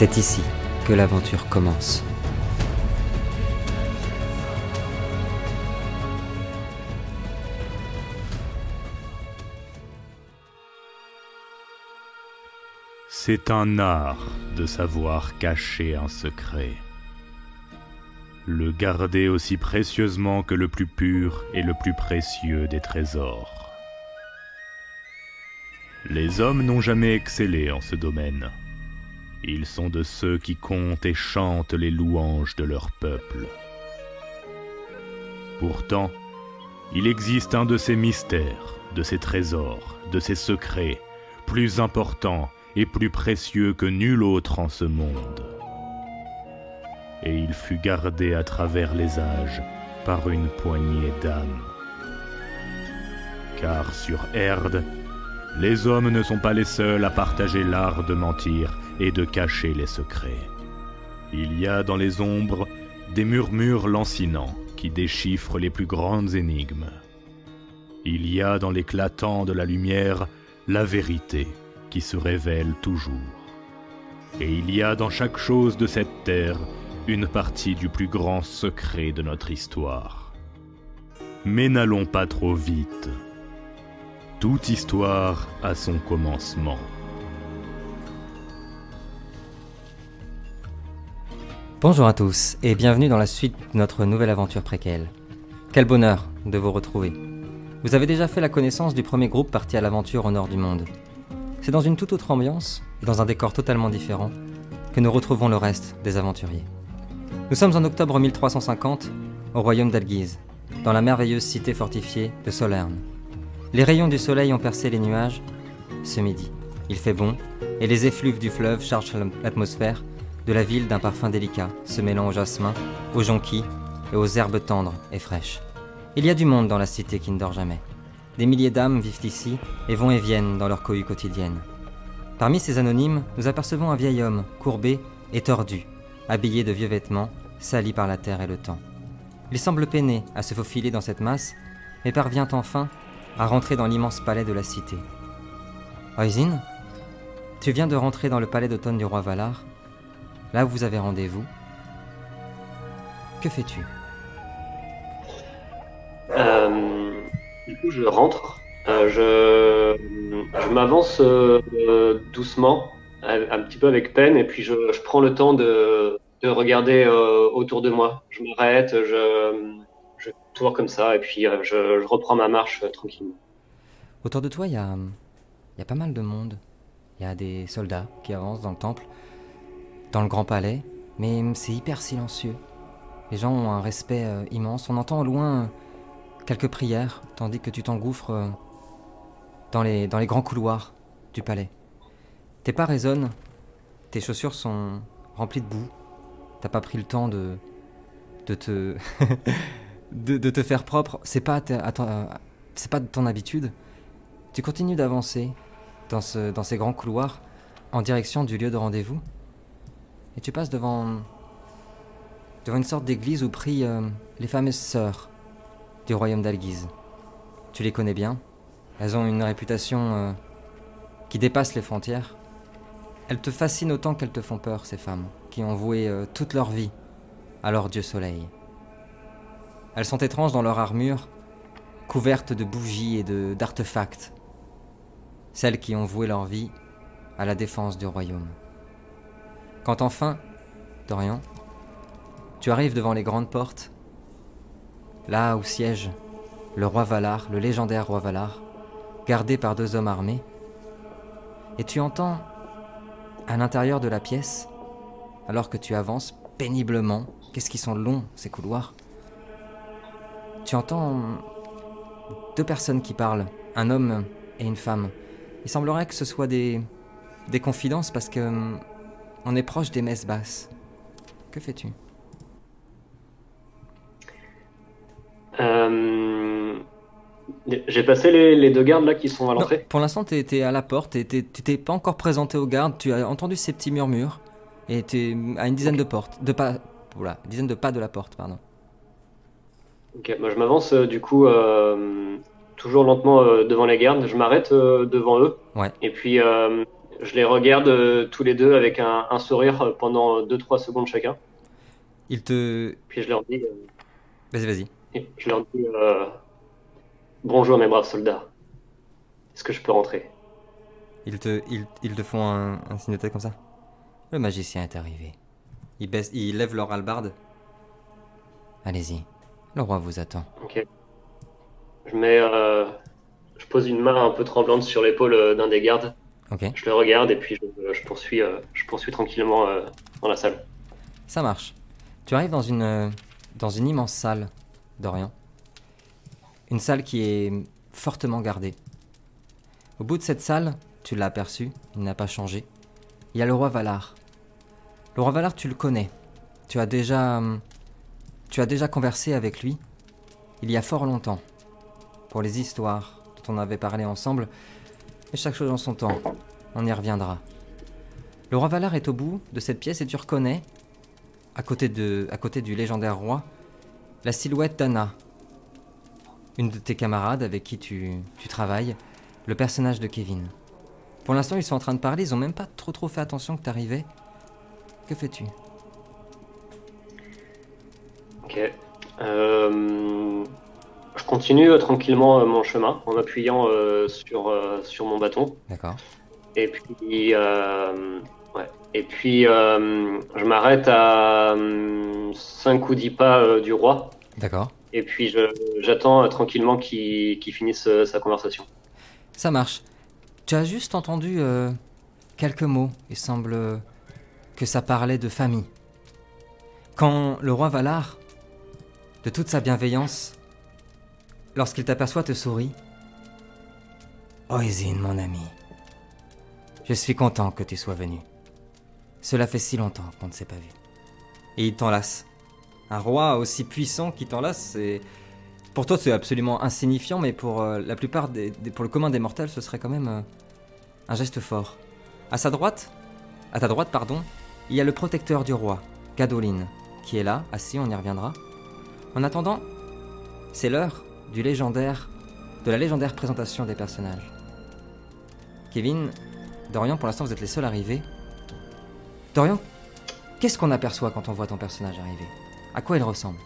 C'est ici que l'aventure commence. C'est un art de savoir cacher un secret. Le garder aussi précieusement que le plus pur et le plus précieux des trésors. Les hommes n'ont jamais excellé en ce domaine. Ils sont de ceux qui comptent et chantent les louanges de leur peuple. Pourtant, il existe un de ces mystères, de ces trésors, de ces secrets, plus importants et plus précieux que nul autre en ce monde. Et il fut gardé à travers les âges par une poignée d'âmes. Car sur Erde, les hommes ne sont pas les seuls à partager l'art de mentir et de cacher les secrets. Il y a dans les ombres des murmures lancinants qui déchiffrent les plus grandes énigmes. Il y a dans l'éclatant de la lumière la vérité qui se révèle toujours. Et il y a dans chaque chose de cette terre une partie du plus grand secret de notre histoire. Mais n'allons pas trop vite. Toute histoire a son commencement. Bonjour à tous et bienvenue dans la suite de notre nouvelle aventure préquelle. Quel bonheur de vous retrouver. Vous avez déjà fait la connaissance du premier groupe parti à l'aventure au nord du monde. C'est dans une toute autre ambiance et dans un décor totalement différent que nous retrouvons le reste des aventuriers. Nous sommes en octobre 1350 au royaume d'Alguise, dans la merveilleuse cité fortifiée de Solerne. Les rayons du soleil ont percé les nuages ce midi. Il fait bon et les effluves du fleuve chargent l'atmosphère de la ville d'un parfum délicat, se mêlant au jasmin, aux jonquilles et aux herbes tendres et fraîches. Il y a du monde dans la cité qui ne dort jamais. Des milliers d'âmes vivent ici et vont et viennent dans leur cohue quotidienne. Parmi ces anonymes, nous apercevons un vieil homme, courbé et tordu, habillé de vieux vêtements, sali par la terre et le temps. Il semble peiner à se faufiler dans cette masse, mais parvient enfin à rentrer dans l'immense palais de la cité. Oisin, tu viens de rentrer dans le palais d'automne du roi Valar Là où vous avez rendez-vous. Que fais-tu? Euh, Du coup, je rentre. Euh, je, je m'avance euh, doucement, un, petit peu avec peine, et puis je, je prends le temps de, de regarder autour de moi. Je m'arrête, je, je tourne comme ça, et puis je, je, reprends ma marche tranquillement. Autour de toi, il y a, y a pas mal de monde. Il y a des soldats qui avancent dans le temple dans le grand palais, mais c'est hyper silencieux. Les gens ont un respect euh, immense. On entend au loin euh, quelques prières, tandis que tu t'engouffres euh, dans, les, dans les grands couloirs du palais. Tes pas résonnent, tes chaussures sont remplies de boue. T'as pas pris le temps de, de te de, te faire propre. C'est pas c'est pas de ton habitude. Tu continues d'avancer dans, ce, dans ces grands couloirs en direction du lieu de rendez-vous et tu passes devant devant une sorte d'église où prient euh, les fameuses sœurs du royaume d'Alguise. Tu les connais bien. Elles ont une réputation euh, qui dépasse les frontières. Elles te fascinent autant qu'elles te font peur, ces femmes, qui ont voué euh, toute leur vie à leur dieu soleil. Elles sont étranges dans leur armure, couvertes de bougies et d'artefacts. Celles qui ont voué leur vie à la défense du royaume. Quand enfin, Dorian, tu arrives devant les grandes portes, là où siège le roi Valar, le légendaire roi Valar, gardé par deux hommes armés, et tu entends à l'intérieur de la pièce, alors que tu avances péniblement, qu'est-ce qu'ils sont longs ces couloirs, tu entends deux personnes qui parlent, un homme et une femme. Il semblerait que ce soit des, des confidences parce que on est proche des messes basses. Que fais-tu? Euh, J'ai passé les, deux gardes là qui sont à l'entrée. Pour l'instant, tu étais à la porte et tu t'es pas encore présenté aux gardes. Tu as entendu ces petits murmures et tu es à une dizaine de portes, de pas, voilà, une dizaine de pas de la porte, pardon. Ok, moi je m'avance euh, du coup euh, toujours lentement devant les gardes. Je m'arrête devant eux. Ouais. Et puis je les regarde euh, tous les deux avec un, un sourire pendant 2-3 secondes chacun. Il te. Puis je leur dis, euh, Vas-y, vas-y. je leur dis euh, bonjour mes braves soldats. Est-ce que je peux rentrer? Ils te, ils, ils te font un, un signe de tête comme ça. Le magicien est arrivé. Ils, baissent, ils lèvent leur hallebarde. Allez-y, le roi vous attend. Ok. Je mets, euh, je pose une main un peu tremblante sur l'épaule euh, d'un des gardes. Ok, Je le regarde et puis je, je poursuis, euh, je poursuis tranquillement euh, dans la salle. ça marche. Tu arrives dans une, euh, dans une immense salle, Dorian. Une salle qui est fortement gardée. Au bout de cette salle, tu l'as aperçu, il n'a pas changé. Il y a le roi Valar. Le roi Valar, tu le connais. Tu as déjà, hum, tu as déjà conversé avec lui il y a fort longtemps pour les histoires dont on avait parlé ensemble. Mais chaque chose en son temps, on y reviendra. Le roi Valar est au bout de cette pièce et tu reconnais, à côté, du légendaire roi, la silhouette d'Anna, une de tes camarades avec qui tu, travailles, le personnage de Kevin. Pour l'instant, ils sont en train de parler, ils ont même pas trop trop fait attention que t'arrivais. Que fais-tu? Ok. Euh, continue euh, tranquillement euh, mon chemin en appuyant euh, sur, sur mon bâton. D'accord. Et puis, ouais. Et puis je m'arrête à 5 ou 10 pas du roi. D'accord. Et puis je- j'attends tranquillement qu'il finisse sa conversation. Ça marche. Tu as juste entendu euh, quelques mots. Il semble que ça parlait de famille. Quand le roi Valar, de toute sa bienveillance, lorsqu'il t'aperçoit, te sourit. Oisin, mon ami. Je suis content que tu sois venu. Cela fait si longtemps qu'on ne s'est pas vu. Et il t'enlace. Un roi aussi puissant qui t'enlace, c'est. Pour toi, c'est absolument insignifiant, mais pour euh, la plupart des, des- pour le commun des mortels, ce serait quand même euh, un geste fort. À sa droite, à ta droite, pardon, il y a le protecteur du roi, Gadolin, qui est là, assis, on y reviendra. En attendant, c'est l'heure du légendaire, de la légendaire présentation des personnages. Kevin, Dorian, pour l'instant, vous êtes les seuls arrivés. Dorian, qu'est-ce qu'on aperçoit quand on voit ton personnage arriver? À quoi il ressemble?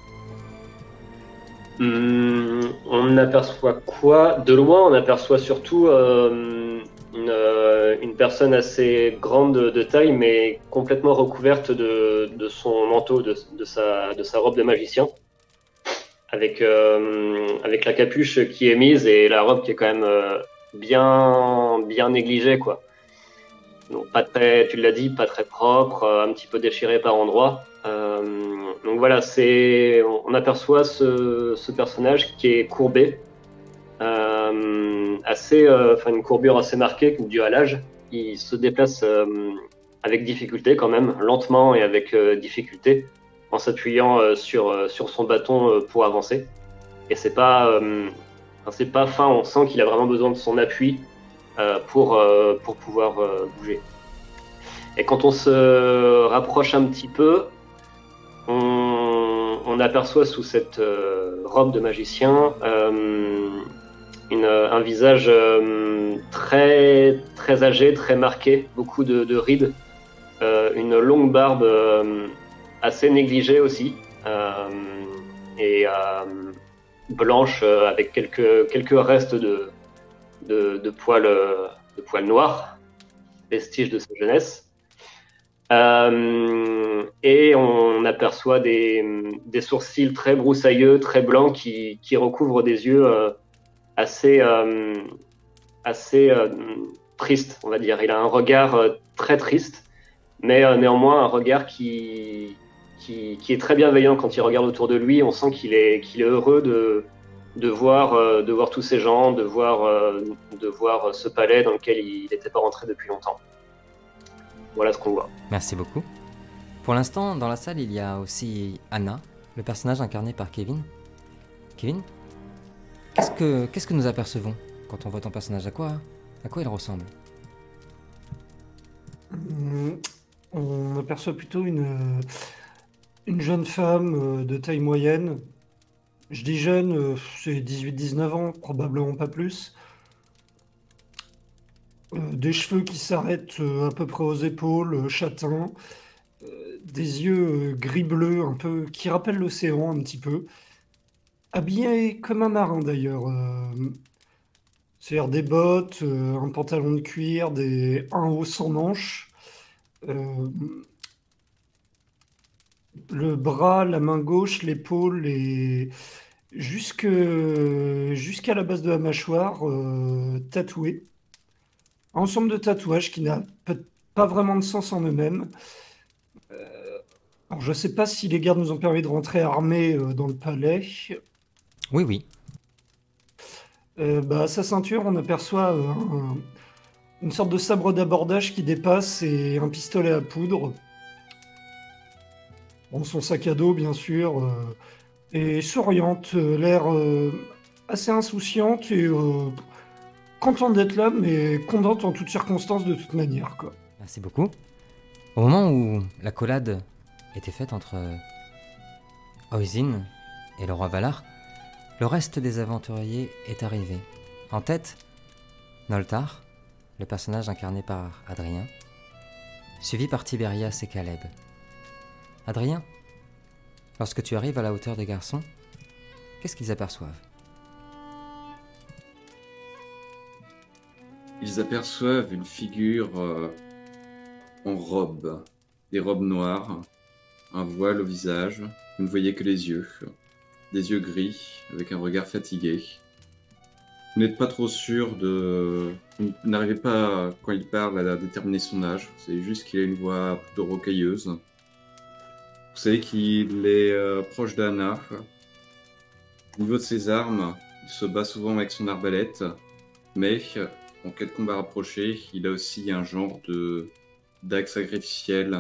Hum, on aperçoit quoi? De loin, on aperçoit surtout euh, une, euh, une personne assez grande de taille, mais complètement recouverte de, son manteau, de sa robe de magicien, avec, euh, avec la capuche qui est mise et la robe qui est quand même euh, bien, bien négligée, quoi. Donc, pas très, tu l'as dit, pas très propre, euh, un petit peu déchiré par endroits. Donc voilà, c'est, on aperçoit ce, ce personnage qui est courbé, assez, enfin une courbure assez marquée due à l'âge. Il se déplace avec difficulté quand même, lentement et avec difficulté, en s'appuyant euh, sur euh, sur son bâton euh, pour avancer. Et c'est pas, c'est pas fin. On sent qu'il a vraiment besoin de son appui pour pour pouvoir bouger. Et quand on se rapproche un petit peu, on, aperçoit sous cette robe de magicien une, un visage très, très âgé, très marqué, beaucoup de, de rides, une longue barbe assez négligée aussi, euh, et euh, blanche euh, avec quelques, quelques restes de, de, poils, de poils noirs, vestiges de sa jeunesse. Et on aperçoit des, des sourcils très broussailleux, très blancs, qui, qui recouvrent des yeux assez, assez tristes, on va dire. Il a un regard très triste, mais néanmoins un regard qui, qui, qui est très bienveillant quand il regarde autour de lui. On sent qu'il est, qu'il est heureux de, de, voir, euh, de voir tous ces gens, de voir, euh, de voir ce palais dans lequel il n'était pas rentré depuis longtemps. Voilà ce qu'on voit. Merci beaucoup. Pour l'instant, dans la salle, il y a aussi Anna, le personnage incarné par Kevin. Kevin, qu'est-ce que qu'est-ce que nous apercevons quand on voit ton personnage? À quoi à quoi il ressemble? Hum, On aperçoit plutôt une, une jeune femme euh, de taille moyenne. Je dis jeune, euh, c'est 18-19 ans, probablement pas plus. des cheveux qui s'arrêtent à peu près aux épaules, châtains, des yeux gris-bleu un peu qui rappellent l'océan un petit peu. Habillé comme un marin d'ailleurs. C'est-à-dire des bottes, un pantalon de cuir, des... un haut sans manches. Le bras, la main gauche, l'épaule et jusqu'à la base de la mâchoire euh, tatouée. Ensemble de tatouages qui n'a pas vraiment de sens en eux-mêmes. Euh, alors je ne sais pas si les gardes nous ont permis de rentrer armés euh, dans le palais. Oui, oui. bah, à sa ceinture, on aperçoit une sorte de sabre d'abordage qui dépasse et un pistolet à poudre. Bon, son sac à dos, bien sûr et souriante, euh, l'air euh, assez insouciante et euh, contente d'être là, mais contente en toutes circonstances de toute manière. Quoi. Merci beaucoup. Au moment où la collade était faite entre Oisin et le roi Valar, le reste des aventuriers est arrivé. En tête, Noltar, le personnage incarné par Adrien, suivi par Tiberias et Caleb. Adrien, Lorsque tu arrives à la hauteur des garçons, qu'est-ce qu'ils aperçoivent? Ils aperçoivent une figure euh, en robe, des robes noires, un voile au visage, vous ne voyez que les yeux, des yeux gris, avec un regard fatigué. Vous n'êtes pas trop sûr de... Vous n'arrivez pas, quand il parle, à déterminer son âge. C'est juste qu'il a une voix plutôt rocailleuse. Vous savez qu'il est euh, proche d'Anna. Au niveau de ses armes, il se bat souvent avec son arbalète, mais en cas de combat rapproché, il a aussi un genre de dague sacrificielle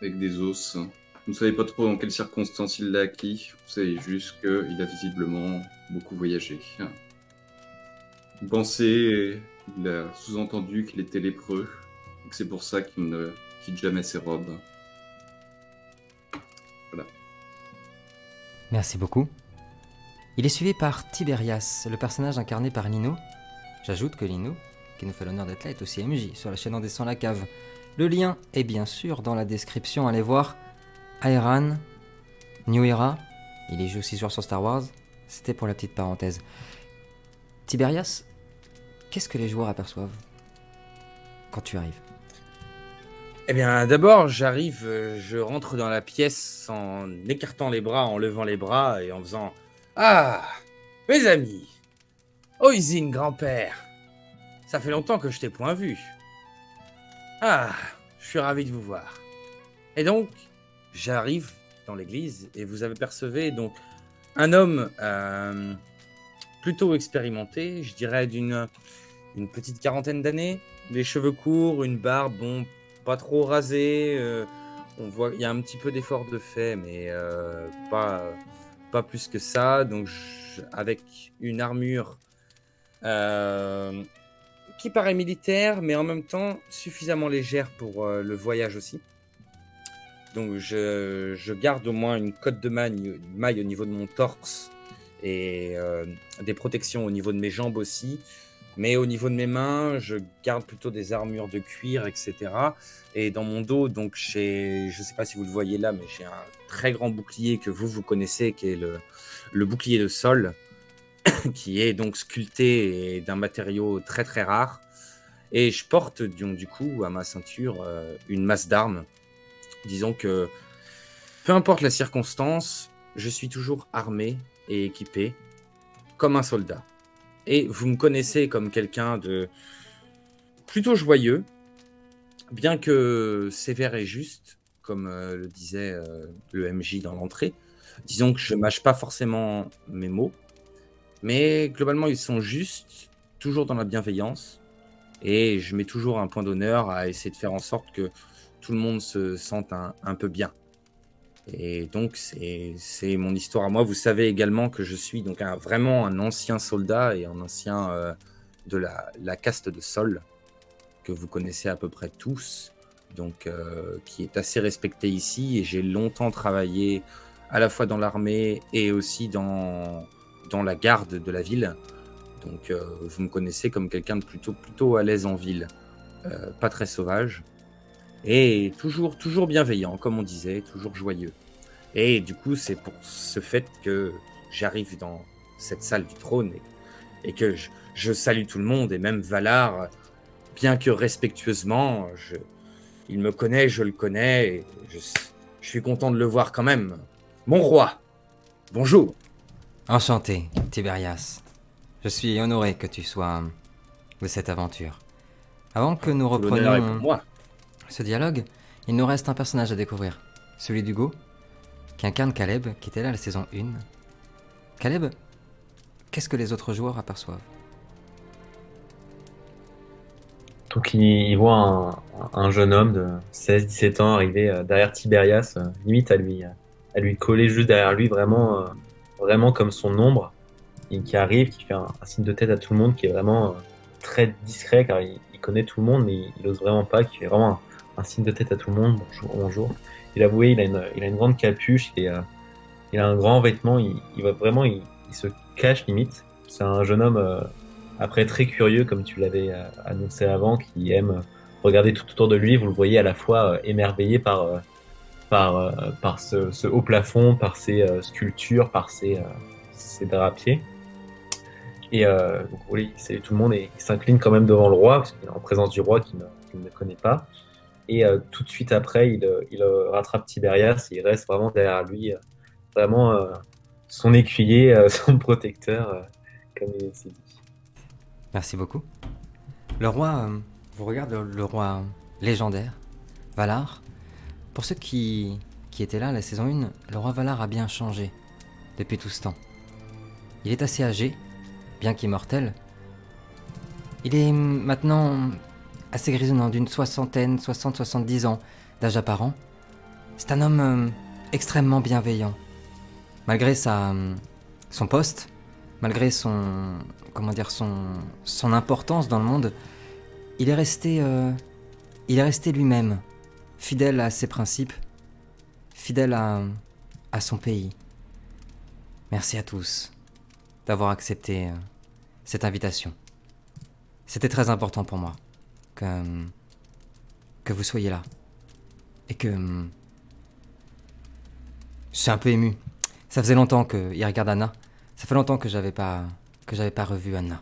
avec des os. Vous ne savez pas trop dans quelles circonstances il l'a acquis, vous savez juste qu'il a visiblement beaucoup voyagé. Vous pensez, il a sous-entendu qu'il était lépreux, et que c'est pour ça qu'il ne quitte jamais ses robes. Merci beaucoup. Il est suivi par Tiberias, le personnage incarné par Lino. J'ajoute que Lino, qui nous fait l'honneur d'être là, est aussi MJ sur la chaîne En descend la cave. Le lien est bien sûr dans la description, allez voir. Aeran, New Era, il est aussi joueur sur Star Wars. C'était pour la petite parenthèse. Tiberias, qu'est-ce que les joueurs aperçoivent quand tu arrives? Eh bien, d'abord, j'arrive, euh, je rentre dans la pièce en écartant les bras, en levant les bras et en faisant Ah, mes amis, Oisin, grand-père, ça fait longtemps que je t'ai point vu. Ah, je suis ravi de vous voir. Et donc, j'arrive dans l'église et vous apercevez donc un homme euh, plutôt expérimenté, je dirais d'une une petite quarantaine d'années, les cheveux courts, une barbe, bon, pas trop rasé. Euh, on voit, il y a un petit peu d'effort de fait, mais euh, pas, pas plus que ça. Donc, avec une armure euh, qui paraît militaire, mais en même temps suffisamment légère pour le voyage aussi. Donc, je, garde au moins une cote de maille au niveau de mon torse et des protections au niveau de mes jambes aussi. Mais au niveau de mes mains, je garde plutôt des armures de cuir, etc. Et dans mon dos, donc j'ai, je ne sais pas si vous le voyez là, mais j'ai un très grand bouclier que vous, vous connaissez, qui est le, bouclier de sol, qui est donc sculpté d'un matériau très très rare. Et je porte donc, du coup à ma ceinture euh, une masse d'armes. Disons que peu importe la circonstance, je suis toujours armé et équipé comme un soldat. Et vous me connaissez comme quelqu'un de plutôt joyeux, bien que sévère et juste, comme euh, le disait euh, le MJ dans l'entrée. Disons que je mâche pas forcément mes mots, mais globalement ils sont justes, toujours dans la bienveillance, et je mets toujours un point d'honneur à essayer de faire en sorte que tout le monde se sente un peu bien. Et donc, c'est mon histoire à moi. Vous savez également que je suis donc vraiment un ancien soldat et un ancien euh, de la, la, caste de Sol, que vous connaissez à peu près tous, donc euh, qui est assez respecté ici. Et j'ai longtemps travaillé à la fois dans l'armée et aussi dans, dans la garde de la ville. Donc euh, vous me connaissez comme quelqu'un de plutôt, plutôt à l'aise en ville, pas très sauvage, et toujours, toujours bienveillant, comme on disait, toujours joyeux. Et du coup, c'est pour ce fait que j'arrive dans cette salle du trône et, et que je, je salue tout le monde, et même Valar, bien que respectueusement, je, il me connaît, je le connais, et je, je suis content de le voir quand même. Mon roi, bonjour. Enchanté, Tiberias. Je suis honoré que tu sois de cette aventure. Avant que nous pour reprenions moi. Ce dialogue, il nous reste un personnage à découvrir. Celui d'Hugo, qui incarne Caleb, qui était là la saison 1. Caleb, qu'est-ce que les autres joueurs aperçoivent? Donc il, voit un, un jeune homme de 16-17 ans arriver euh, derrière Tiberias, euh, limite à lui, à lui coller juste derrière lui, vraiment, euh, vraiment comme son ombre, et qui arrive, qui fait un, un signe de tête à tout le monde, qui est vraiment très discret car il, connaît tout le monde, mais il, il ose vraiment pas, qui fait vraiment un, signe de tête à tout le monde, bonjour, bonjour. Il a avoué, il a une, il a une grande capuche, et, euh, il a un grand vêtement, il, il va vraiment, il, il se cache limite. C'est un jeune homme euh, après très curieux, comme tu l'avais euh, annoncé avant, qui aime euh, regarder tout autour de lui. Vous le voyez à la fois euh, émerveillé par, euh, par, par ce, ce haut plafond, par euh, sculptures, par euh, ces drapiers. Et donc, oui, il tout le monde et il s'incline quand même devant le roi, parce qu'il est en présence du roi qu'il ne, qu'il ne connaît pas. Et euh, tout de suite après, il, euh, euh, rattrape Tiberias et il reste vraiment derrière lui, vraiment son écuyer, son protecteur, comme il s'est dit. Merci beaucoup. Le roi, vous regardez le, roi légendaire, Valar. Pour ceux qui, qui étaient là la saison 1, le roi Valar a bien changé depuis tout ce temps. Il est assez âgé, bien qu'immortel. Il est maintenant assez grisonnant, d'une soixantaine, 60-70 ans d'âge apparent. C'est un homme euh, extrêmement bienveillant. Malgré sa, euh, son poste, malgré son, comment dire, son, son importance dans le monde, il est resté, euh, resté lui-même, fidèle à ses principes, fidèle à, à son pays. Merci à tous d'avoir accepté cette invitation. C'était très important pour moi que, que vous soyez là. Et que... hum, Je suis un peu ému. Ça faisait longtemps que... Il regarde Anna. Ça fait longtemps que j'avais pas... que j'avais pas revu Anna.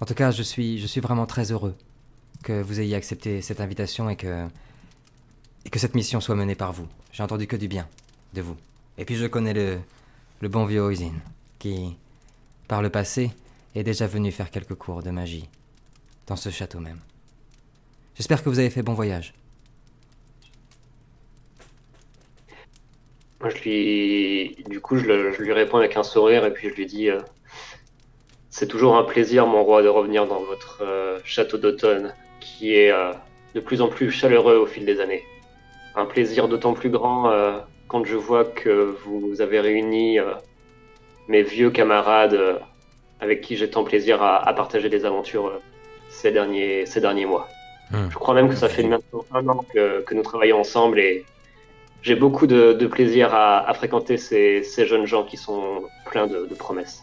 En tout cas, je suis, je suis vraiment très heureux que vous ayez accepté cette invitation et que... et que cette mission soit menée par vous. J'ai entendu que du bien de vous. Et puis je connais le, le bon vieux Oisin, qui, par le passé, est déjà venu faire quelques cours de magie ce château même. J'espère que vous avez fait bon voyage. Moi, je lui, du coup, je, lui réponds avec un sourire et puis je lui dis euh, C'est toujours un plaisir, mon roi, de revenir dans votre euh, château d'automne, qui est euh, de plus en plus chaleureux au fil des années. Un plaisir d'autant plus grand quand je vois que vous avez réuni mes vieux camarades avec qui j'ai tant plaisir à, partager des aventures ces, derniers, ces derniers mois. Hmm. Je crois même que ça fait maintenant un an que, que nous travaillons ensemble et j'ai beaucoup de, de plaisir à, à fréquenter ces, ces jeunes gens qui sont pleins de, de promesses.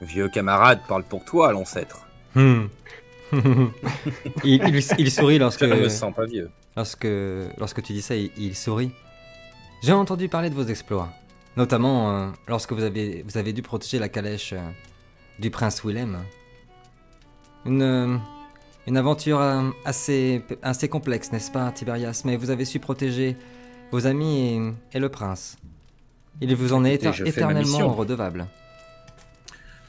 Vieux camarade, parle pour toi, l'ancêtre. Hmm. il, il- il sourit lorsque, Je ne me sens pas vieux. lorsque, lorsque tu dis ça, il, il sourit. J'ai entendu parler de vos exploits, notamment euh, lorsque vous avez, vous avez dû protéger la calèche euh, du prince Willem. Une, euh, une aventure euh, assez, assez complexe, n'est-ce pas, Tiberias? Mais vous avez su protéger vos amis et, et le prince. Il vous en est éter- éternellement redevable.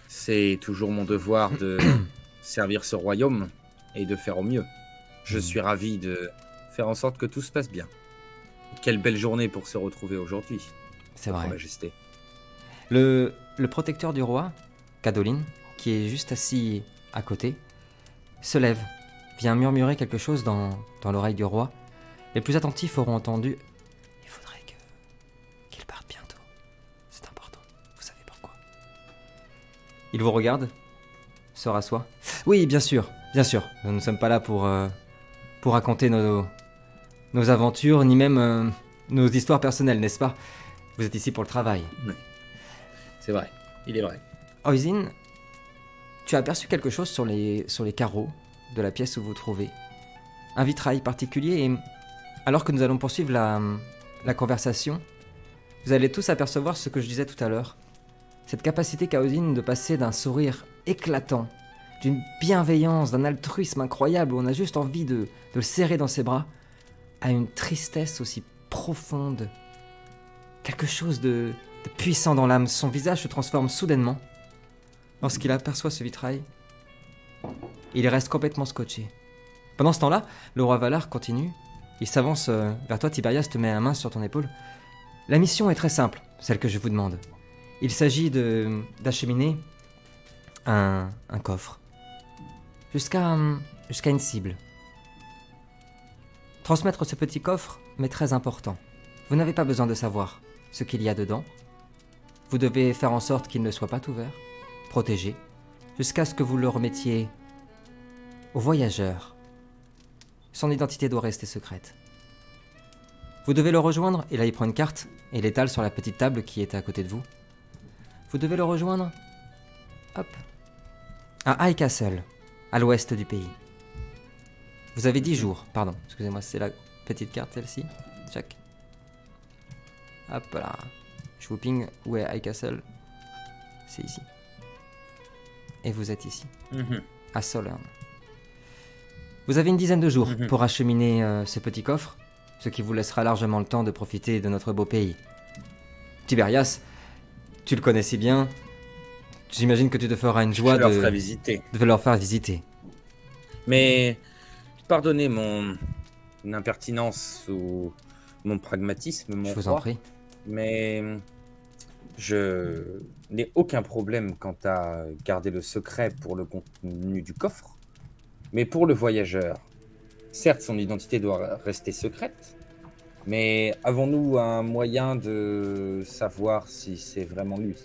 C'est toujours mon devoir de servir ce royaume et de faire au mieux. Je Mm. suis ravi de faire en sorte que tout se passe bien. Quelle belle journée pour se retrouver aujourd'hui, C'est vrai. Majesté. Le, le protecteur du roi, Cadoline, qui est juste assis à côté, se lève, vient murmurer quelque chose dans, dans l'oreille du roi. Les plus attentifs auront entendu Il faudrait que qu'il parte bientôt. C'est important. Vous savez pourquoi Il vous regarde, se rassoit. Oui, bien sûr, bien sûr. Nous ne sommes pas là pour, euh, pour raconter nos, nos aventures, ni même euh, nos histoires personnelles, n'est-ce pas? Vous êtes ici pour le travail. C'est vrai, il est vrai. Oisin, tu as aperçu quelque chose sur les, sur les carreaux de la pièce où vous vous trouvez. Un vitrail particulier et alors que nous allons poursuivre la, la conversation, vous allez tous apercevoir ce que je disais tout à l'heure. Cette capacité chaosine de passer d'un sourire éclatant, d'une bienveillance, d'un altruisme incroyable où on a juste envie de, le serrer dans ses bras, à une tristesse aussi profonde. Quelque chose de puissant dans l'âme. Son visage se transforme soudainement lorsqu'il aperçoit ce vitrail. Il reste complètement scotché. Pendant ce temps-là, le roi Valar continue. Il s'avance euh, vers toi, Tiberias te met la main sur ton épaule. La mission est très simple, celle que je vous demande. Il s'agit de d'acheminer un, un coffre jusqu'à jusqu'à une cible. Transmettre ce petit coffre m'est très important. Vous n'avez pas besoin de savoir ce qu'il y a dedans. Vous devez faire en sorte qu'il ne soit pas ouvert, protégé, jusqu'à ce que vous le remettiez au voyageur. Son identité doit rester secrète. Vous devez le rejoindre, et là il prend une carte et l'étale sur la petite table qui est à côté de vous. Vous devez le rejoindre, hop, à High Castle, à l'ouest du pays. Vous avez 10 jours, pardon, excusez-moi, c'est la petite carte celle-ci. Check. Hop là. Je vous ping où est High Castle. C'est ici. Et vous êtes ici, Mhm. à Solern. Vous avez une dizaine de jours Mhm. pour acheminer euh, ce petit coffre, ce qui vous laissera largement le temps de profiter de notre beau pays. Tiberias, tu le connais si bien. J'imagine que tu te feras une joie je leur de, ferai visiter. de leur faire visiter. Mais pardonnez mon impertinence ou mon pragmatisme, mon Je vous en prie. mais je n'ai aucun problème quant à garder le secret pour le contenu du coffre. Mais pour le voyageur, certes, son identité doit rester secrète, mais avons-nous un moyen de savoir si c'est vraiment lui?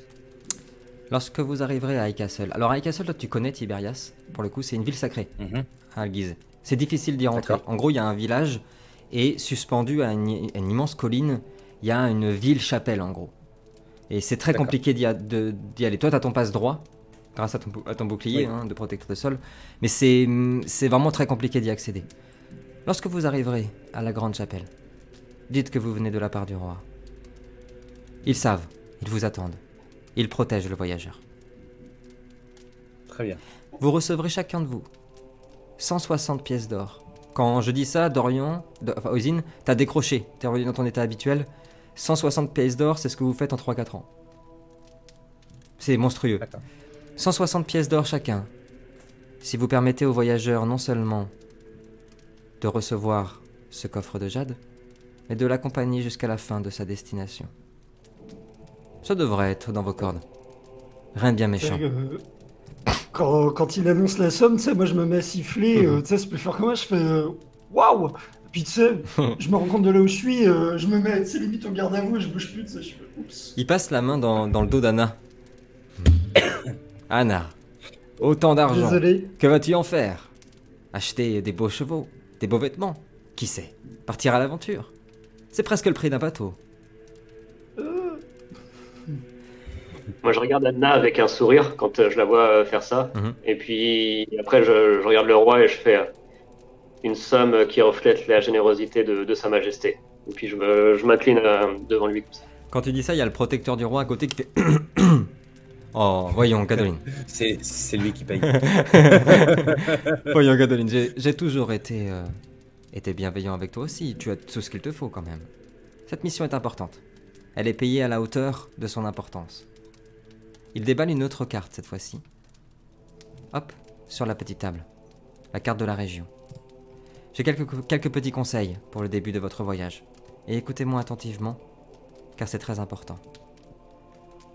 Lorsque vous arriverez à High Castle. Alors, Castle, toi, tu connais Tiberias. Pour le coup, c'est une ville sacrée Mhm. à Alguise. C'est difficile d'y rentrer. En gros, il y a un village et suspendu à une, à une immense colline, il y a une ville-chapelle, en gros. Et c'est très compliqué d'y aller. Toi, tu as ton passe droit, grâce à ton, bou- à ton bouclier Oui. hein, de protecteur de sol. Mais c'est c'est vraiment très compliqué d'y accéder. Lorsque vous arriverez à la grande chapelle, dites que vous venez de la part du roi. Ils savent, ils vous attendent. Ils protègent le voyageur. Très bien. Vous recevrez chacun de vous 160 pièces d'or. Quand je dis ça, Dorian, enfin Ozine, t'as décroché, t'es revenu dans ton état habituel. 160 pièces d'or, c'est ce que vous faites en 3-4 ans. C'est monstrueux. D'accord. 160 pièces d'or chacun. Si vous permettez aux voyageurs non seulement de recevoir ce coffre de jade, mais de l'accompagner jusqu'à la fin de sa destination. Ça devrait être dans vos cordes. Rien de bien méchant. Euh, Quand, quand il annonce la somme, tu sais, moi je me mets à siffler, Mhm. euh, tu sais, ça peut faire comment Je fais euh, waouh Puis tu sais, je me rends compte de là où je suis, euh, je me mets, sais, limite au garde à vous, et je bouge plus, tu sais, je fais oups. Il passe la main dans, dans le dos d'Anna. Anna, autant d'argent. Désolé. Que vas-tu en faire? Acheter des beaux chevaux, des beaux vêtements Qui sait? Partir à l'aventure? C'est presque le prix d'un bateau. Euh, Moi, je regarde Anna avec un sourire quand euh, je la vois faire ça. Mhm. Et puis après, je, je regarde le roi et je fais une somme qui reflète la générosité de, de Sa Majesté. Et puis je me- je m'incline euh, devant lui comme ça. Quand tu dis ça, il y a le protecteur du roi à côté qui fait... oh, voyons, Gadoline. C'est c'est lui qui paye. voyons, Gadoline, j'ai j'ai toujours été, euh, été bienveillant avec toi aussi. Tu as tout ce qu'il te faut quand même. Cette mission est importante. Elle est payée à la hauteur de son importance. Il déballe une autre carte cette fois-ci. Hop, sur la petite table. La carte de la région. J'ai quelques, quelques petits conseils pour le début de votre voyage. Et écoutez-moi attentivement, car c'est très important.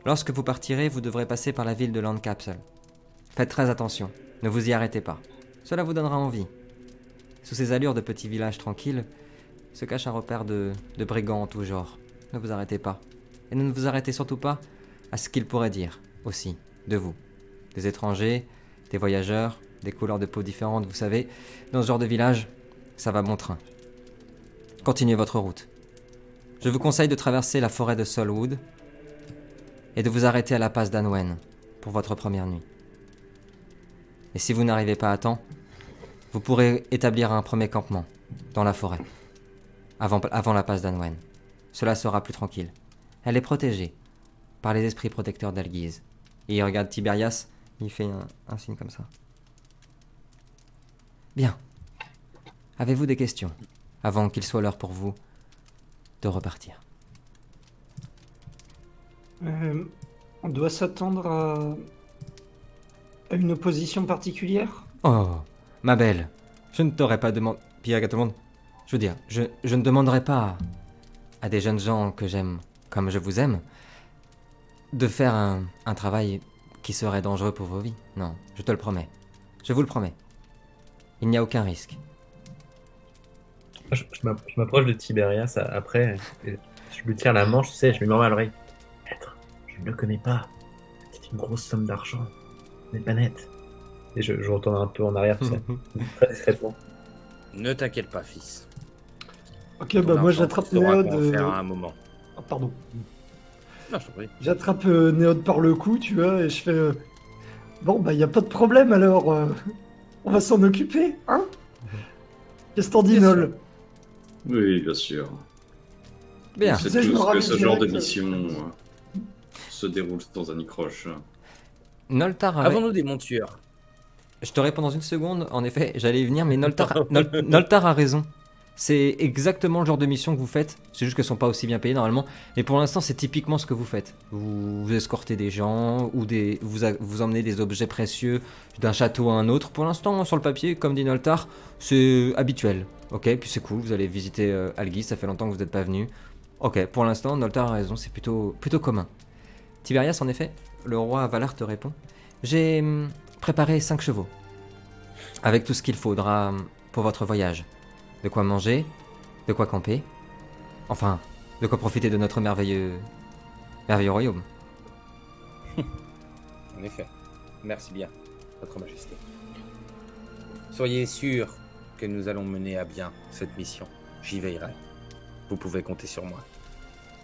Lorsque vous partirez, vous devrez passer par la ville de Landcapsule. Faites très attention, ne vous y arrêtez pas. Cela vous donnera envie. Sous ces allures de petit village tranquille, se cache un repère de, de brigands en tout genre. Ne vous arrêtez pas. Et ne vous arrêtez surtout pas à ce qu'ils pourraient dire, aussi, de vous. Des étrangers, des voyageurs, des couleurs de peau différentes, vous savez. Dans ce genre de village, ça va bon train. Continuez votre route. Je vous conseille de traverser la forêt de Solwood et de vous arrêter à la passe d'Anwen pour votre première nuit. Et si vous n'arrivez pas à temps, vous pourrez établir un premier campement dans la forêt, avant, la passe d'Anwen. Cela sera plus tranquille. Elle est protégée par les esprits protecteurs d'Alguise. Et il regarde Tiberias, il fait un signe comme ça. Bien. Avez-vous des questions avant qu'il soit l'heure pour vous de repartir? Euh, on doit s'attendre à... à une opposition particulière? Oh, ma belle, je ne t'aurais pas demandé. Pierre à tout le monde. Je veux dire, je, je ne demanderai pas à des jeunes gens que j'aime comme je vous aime de faire un, un travail qui serait dangereux pour vos vies. Non, je te le promets. Je vous le promets. Il n'y a aucun risque. Je, je m'app- je m'approche de Tiberias a- après. et Je lui tire la manche, tu sais, je lui murmure à l'oreille. Maître, je ne le connais pas. C'est une grosse somme d'argent. Ce n'est pas net. Et je, je retourne un peu en arrière, tu sais, très discrètement. Ne t'inquiète pas, fils. Ok, bah moi j'attrape saura Néod. quoi en euh, faire à un moment. ah, pardon. Non, je t'en prie. J'attrape euh, Néod par le cou, tu vois, et je fais. euh, Bon, bah y a pas de problème alors. euh, On va s'en occuper, hein? Qu'est-ce que t'en dis, Nol? Oui, bien sûr. Bien. C'est juste que ce genre de mission euh, se déroule dans un icroche. Noltar avait- Avons-nous des montures Je te réponds dans une seconde. En effet, j'allais y venir, mais Noltar, Nol- Noltar a raison. C'est exactement le genre de mission que vous faites. C'est juste qu'elles sont pas aussi bien payées normalement. Mais pour l'instant, c'est typiquement ce que vous faites. Vous, vous escortez des gens ou des, vous, a- vous emmenez des objets précieux d'un château à un autre. Pour l'instant, sur le papier, comme dit Noltar, c'est habituel. Ok, puis c'est cool. Vous allez visiter euh, Algis. Ça fait longtemps que vous n'êtes pas venu. Ok, pour l'instant, Noltar a raison. C'est plutôt, plutôt commun. Tiberias, en effet, le roi Valar te répond. J'ai hum, préparé 5 chevaux avec tout ce qu'il faudra hum, pour votre voyage. De quoi manger, de quoi camper, enfin, de quoi profiter de notre merveilleux, merveilleux royaume. En effet. Merci bien, Votre Majesté. Soyez sûr que nous allons mener à bien cette mission. J'y veillerai. Vous pouvez compter sur moi.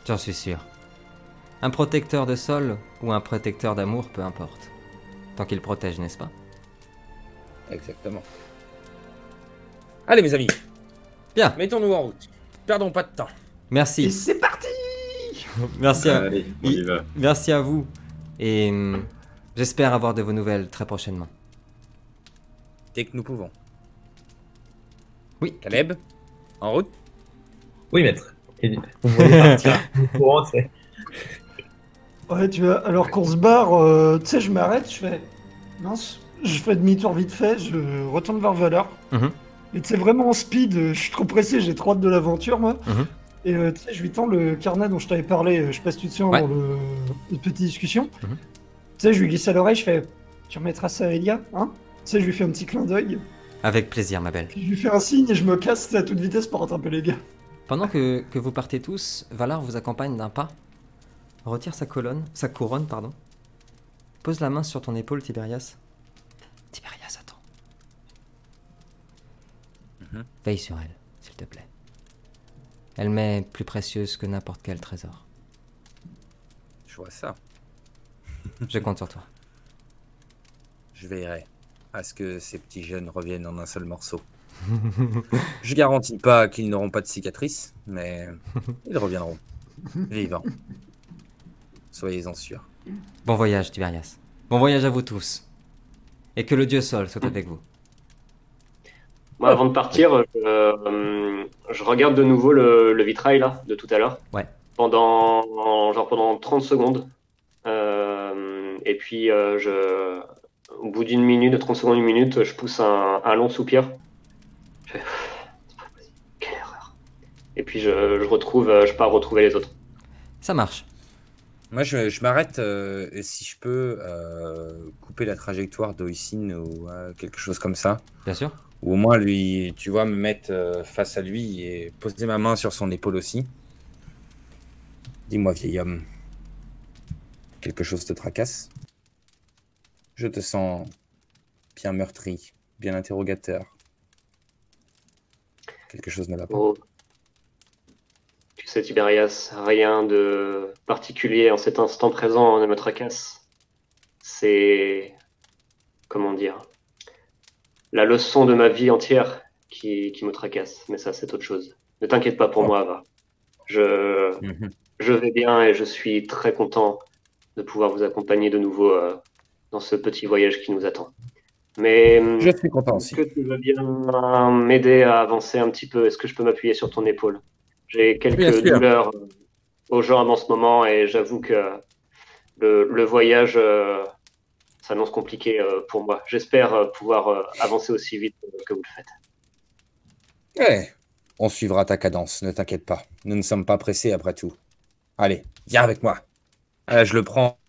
J'en suis sûr. Un protecteur de sol ou un protecteur d'amour, peu importe. Tant qu'il protège, n'est-ce pas? Exactement. Allez, mes amis, Bien, mettons-nous en route. Perdons pas de temps. Et merci. c'est parti Merci à, Allez, on y va. merci à vous. Et hum, j'espère avoir de vos nouvelles très prochainement. Dès que nous pouvons. Oui. Caleb, en route Oui, maître. Et vous voulez partir sais. Ouais, tu vois, alors qu'on se barre, euh, tu sais, je m'arrête, je fais. Mince, je fais demi-tour vite fait, je retourne vers Valar. Mhm. Et tu sais, vraiment en speed, euh, je suis trop pressé, j'ai trop hâte de l'aventure, moi. Mhm. Et euh, tu sais, je lui tends le carnet dont je t'avais parlé, euh, je sais pas si tu te souviens, Ouais. dans le... une petite discussion. Mhm. Tu sais, je lui glisse à l'oreille, je fais. Tu remettras ça à Elia, hein? Tu sais, je lui fais un petit clin d'œil, Avec plaisir, ma belle. je lui fais un signe et je me casse à toute vitesse pour rattraper les gars. Pendant que, que vous partez tous, Valar vous accompagne d'un pas, retire sa colonne, sa couronne, pardon, pose la main sur ton épaule, Tiberias. Tiberias, attends. Mhm. Veille sur elle, s'il te plaît. Elle m'est plus précieuse que n'importe quel trésor. Je vois ça. Je compte sur toi. Je veillerai à ce que ces petits jeunes reviennent en un seul morceau. Je garantis pas qu'ils n'auront pas de cicatrices, mais ils reviendront. Vivants. Soyez-en sûrs. Bon voyage, Tiberias. Bon voyage à vous tous. Et que le dieu Sol soit avec vous. Moi, avant de partir, je, euh, je regarde de nouveau le, le vitrail là, de tout à l'heure. Ouais. Pendant, genre pendant 30 secondes. Euh, et puis, euh, je, au bout d'une minute, de 30 secondes, une minute, je pousse un, un long soupir. Je fais, C'est pas possible, quelle erreur. Et puis, je, je retrouve, je pars retrouver les autres. Ça marche. Moi, je, je m'arrête euh, et si je peux euh, couper la trajectoire d'Oisin ou euh, quelque chose comme ça. Bien sûr. Ou au moins, lui, tu vois, me mettre euh, face à lui et poser ma main sur son épaule aussi. Dis-moi, vieil homme, quelque chose te tracasse? Je te sens bien meurtri, bien interrogateur. Quelque chose ne va pas. Oh. Tu sais, Tiberias, rien de particulier en cet instant présent ne me tracasse. C'est. Comment dire la leçon de ma vie entière qui, qui me tracasse. Mais ça, c'est autre chose. Ne t'inquiète pas pour moi, Ava. Je, Mhm. je vais bien et je suis très content de pouvoir vous accompagner de nouveau euh, dans ce petit voyage qui nous attend. Mais hum, Je suis content est-ce aussi. que tu veux bien m'aider à avancer un petit peu? Est-ce que je peux m'appuyer sur ton épaule? J'ai quelques douleurs euh, aux jambes en ce moment et j'avoue que le, le voyage euh, s'annonce compliqué euh, pour moi. J'espère euh, pouvoir euh, avancer aussi vite euh, que vous le faites. Ouais, on suivra ta cadence, ne t'inquiète pas. Nous ne sommes pas pressés après tout. Allez, viens avec moi. Je le prends,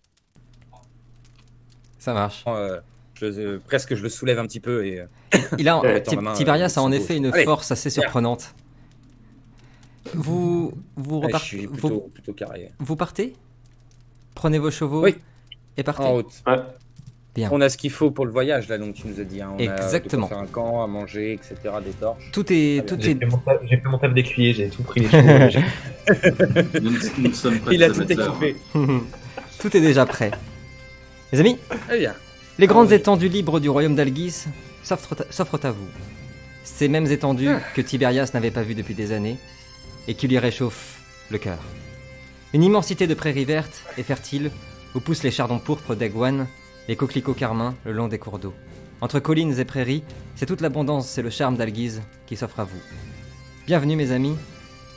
Ça marche. euh, je, euh, presque je le soulève un petit peu et... euh, Il a, Tiberias a en effet une Allez, force assez surprenante. Vous, vous, ouais, je repart- suis vous, plutôt, plutôt carré. vous partez? Prenez vos chevaux Oui. et partez. En route. Ouais. Bien. On a ce qu'il faut pour le voyage, là, donc tu nous as dit. hein. On a de Exactement. faire un camp, à manger, etc., des torches. Tout est, tout J'ai est fait, mon taf- j'ai fait mon taf d'écuyer, j'ai tout pris les chevaux. j'ai- Nous, nous sommes prêts Il a tout équipé. tout est déjà prêt. Les amis, bien. les grandes oui. étendues libres du royaume d'Algis s'offrent à- vous. Ces mêmes étendues Ah. que Tiberias n'avait pas vues depuis des années et qui lui réchauffent le cœur. Une immensité de prairies vertes et fertiles où poussent les chardons pourpres d'Aguan, les coquelicots carmins le long des cours d'eau. Entre collines et prairies, c'est toute l'abondance et le charme d'Alguise qui s'offre à vous. Bienvenue mes amis,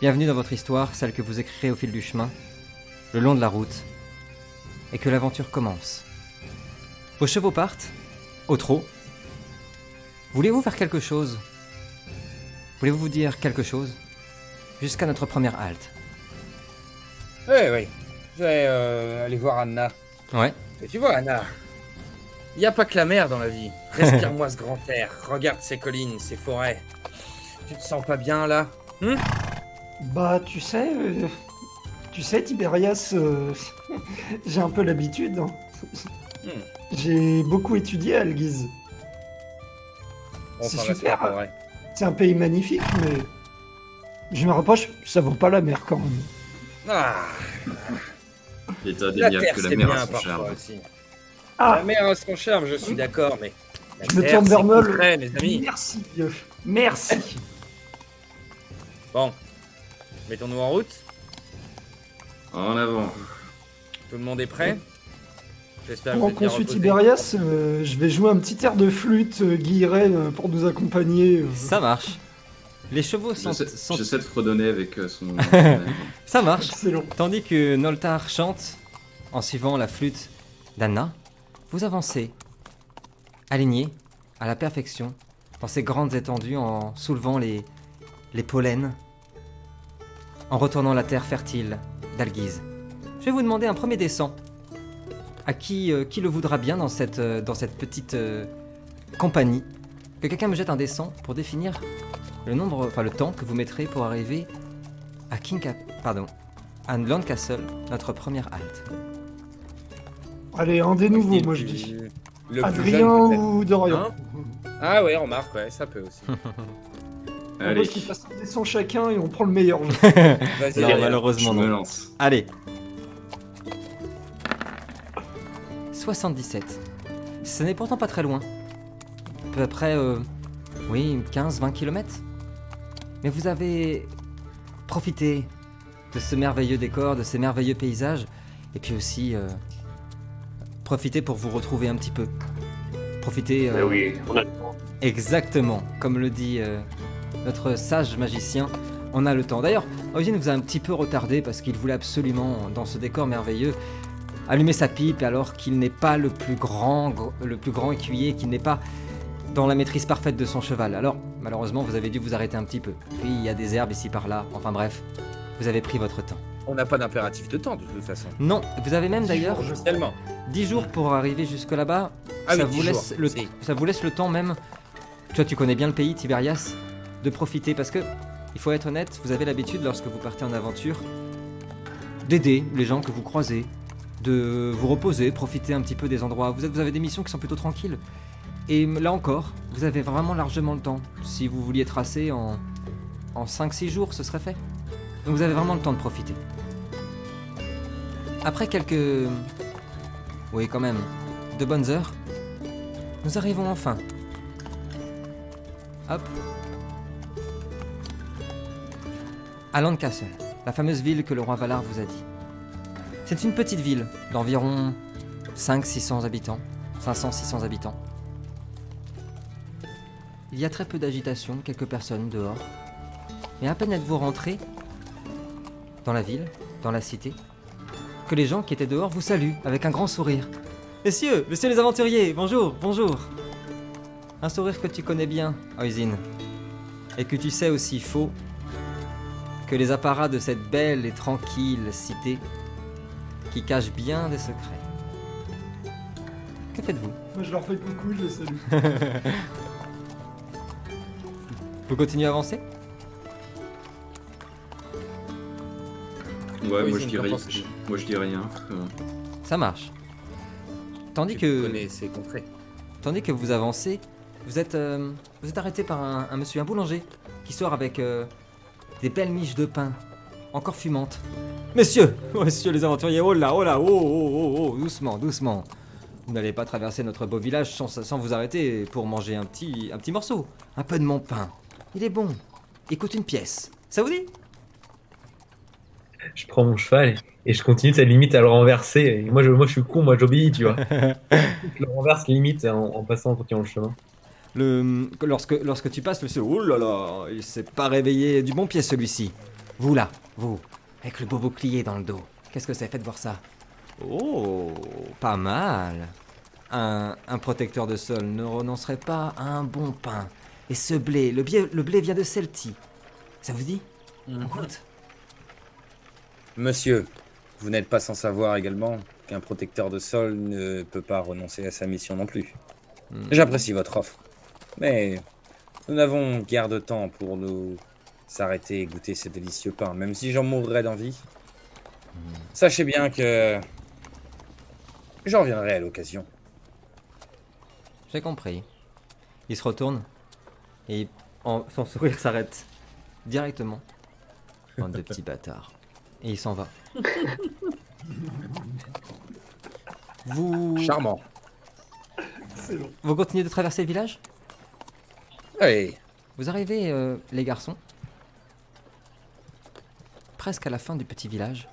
bienvenue dans votre histoire, celle que vous écrirez au fil du chemin, le long de la route, et que l'aventure commence. Vos chevaux partent, au trot. Voulez-vous faire quelque chose? Voulez-vous vous dire quelque chose? Jusqu'à notre première halte. Oui, oui. Je vais euh, aller voir Anna. Ouais. Et tu vois, Anna, il n'y a pas que la mer dans la vie. Respire-moi ce grand air. Regarde ces collines, ces forêts. Tu te sens pas bien là? Bah, tu sais, euh, tu sais, Tiberias, euh, j'ai un peu l'habitude. hein. Hmm. J'ai beaucoup étudié à Algiz. On C'est super. C'est un pays magnifique, mais je me rapproche, ça vaut pas la mer quand même. Ah, Il est la terre que la mer bien a son charme. aussi. Ah, La mer a son charme, je suis d'accord, mais. la Je me tourne vers près, mes amis. merci, vieux. Merci. Bon, mettons-nous en route. En avant. Tout le monde est prêt? Êtes qu'on suit. Tiberias, euh, je vais jouer un petit air de flûte euh, guilleret euh, pour nous accompagner. euh. Ça marche. Les chevaux sont... J'essaie sont- de fredonner avec euh, son. Ça marche. Excellent. Tandis que Noltar chante, en suivant la flûte d'Anna, vous avancez, alignés à la perfection, dans ces grandes étendues, en soulevant les, les pollens, en retournant la terre fertile d'Alguise. Je vais vous demander un premier descend. À qui, euh, qui le voudra bien dans cette, euh, dans cette petite euh, compagnie Que quelqu'un me jette un descend pour définir le nombre, enfin le temps que vous mettrez pour arriver à King Cap- pardon, à Landcastle, notre première halte. Allez, un des nouveaux, moi je dis. Le plus Adrien jeune, ou Dorian Hein Ah ouais, remarque, ouais, ça peut aussi. On Allez, veut qu'ils fassent un descend chacun et on prend le meilleur. Vas-y, allez. je malheureusement me lance. Allez. 77. Ce n'est pourtant pas très loin. À peu près, euh, oui, 15-20 km. Mais vous avez profité de ce merveilleux décor, de ces merveilleux paysages, et puis aussi euh, profiter pour vous retrouver un petit peu. Profiter. Euh, oui, on a le temps. Exactement, comme le dit euh, notre sage magicien, on a le temps. D'ailleurs, Eugène vous a un petit peu retardé parce qu'il voulait absolument, dans ce décor merveilleux, allumer sa pipe alors qu'il n'est pas le plus grand, gr- le plus grand écuyer, qu'il n'est pas dans la maîtrise parfaite de son cheval. Alors, malheureusement, vous avez dû vous arrêter un petit peu. Puis il y a des herbes ici par là. Enfin bref, vous avez pris votre temps. On n'a pas d'impératif de temps de toute façon. Non, vous avez même d'ailleurs Tellement. 10 jours pour arriver jusque là-bas. Ah ça, oui, vous 10 laisse jours, le, si. ça vous laisse le temps même, toi tu connais bien le pays, Tiberias, de profiter parce que, il faut être honnête, vous avez l'habitude lorsque vous partez en aventure d'aider les gens que vous croisez, de vous reposer, profiter un petit peu des endroits. Vous, avez des missions qui sont plutôt tranquilles. Et là encore, vous avez vraiment largement le temps. Si vous vouliez tracer en, en 5-6 jours, ce serait fait. Donc vous avez vraiment le temps de profiter. Après quelques... Oui, quand même. De bonnes heures. Nous arrivons enfin Hop. À Landcastle, la fameuse ville que le roi Valar vous a dit. C'est une petite ville d'environ 500-600 habitants. 500-600 habitants. Il y a très peu d'agitation, quelques personnes dehors. Mais à peine êtes-vous rentré dans la ville, dans la cité, que les gens qui étaient dehors vous saluent avec un grand sourire. Messieurs, messieurs les aventuriers, bonjour, bonjour. Un sourire que tu connais bien, Oisin, et que tu sais aussi faux que les apparats de cette belle et tranquille cité qui cache bien des secrets. Que faites-vous Moi, je leur fais coucou, je les salue. Vous continuez à avancer Ouais, Oui, moi je, dis rien, moi je dis rien. Ça marche. Tandis Tu que, connais ces contrées. tandis que vous avancez, vous êtes, euh, vous êtes arrêté par un, un monsieur, un boulanger, qui sort avec euh, des belles miches de pain, encore fumantes. Messieurs, messieurs les aventuriers, oh là, oh là, oh, oh, oh, oh, doucement, doucement. Vous n'allez pas traverser notre beau village sans, sans vous arrêter pour manger un petit, un petit morceau. Un peu de mon pain. Il est bon. Il coûte une pièce. Ça vous dit? Je prends mon cheval et, je continue de limite à le renverser. Et moi, je, moi, je suis con, moi, j'obéis, tu vois. je le renverse limite en, en passant en continuant le chemin. Le, que lorsque, lorsque tu passes, monsieur, oh là là, il s'est pas réveillé du bon pied celui-ci. Vous là, vous, avec le beau bouclier dans le dos. Qu'est-ce que c'est? Faites voir ça. Oh, pas mal. Un, un protecteur de sol ne renoncerait pas à un bon pain. Et ce blé, le, blé, le blé vient de Celti. Ça vous dit? On goûte Monsieur, vous n'êtes pas sans savoir également qu'un protecteur de sol ne peut pas renoncer à sa mission non plus. Hmm. J'apprécie votre offre, mais nous n'avons guère de temps pour nous s'arrêter et goûter ces délicieux pains, même si j'en mourrais d'envie. Sachez bien que j'en reviendrai à l'occasion. J'ai compris. Il se retourne et en- son sourire s'arrête directement. Bande de petits bâtards. Et il s'en va. Vous... Charmant. Vous continuez de traverser le village? Allez, Vous arrivez, euh, les garçons, presque à la fin du petit village.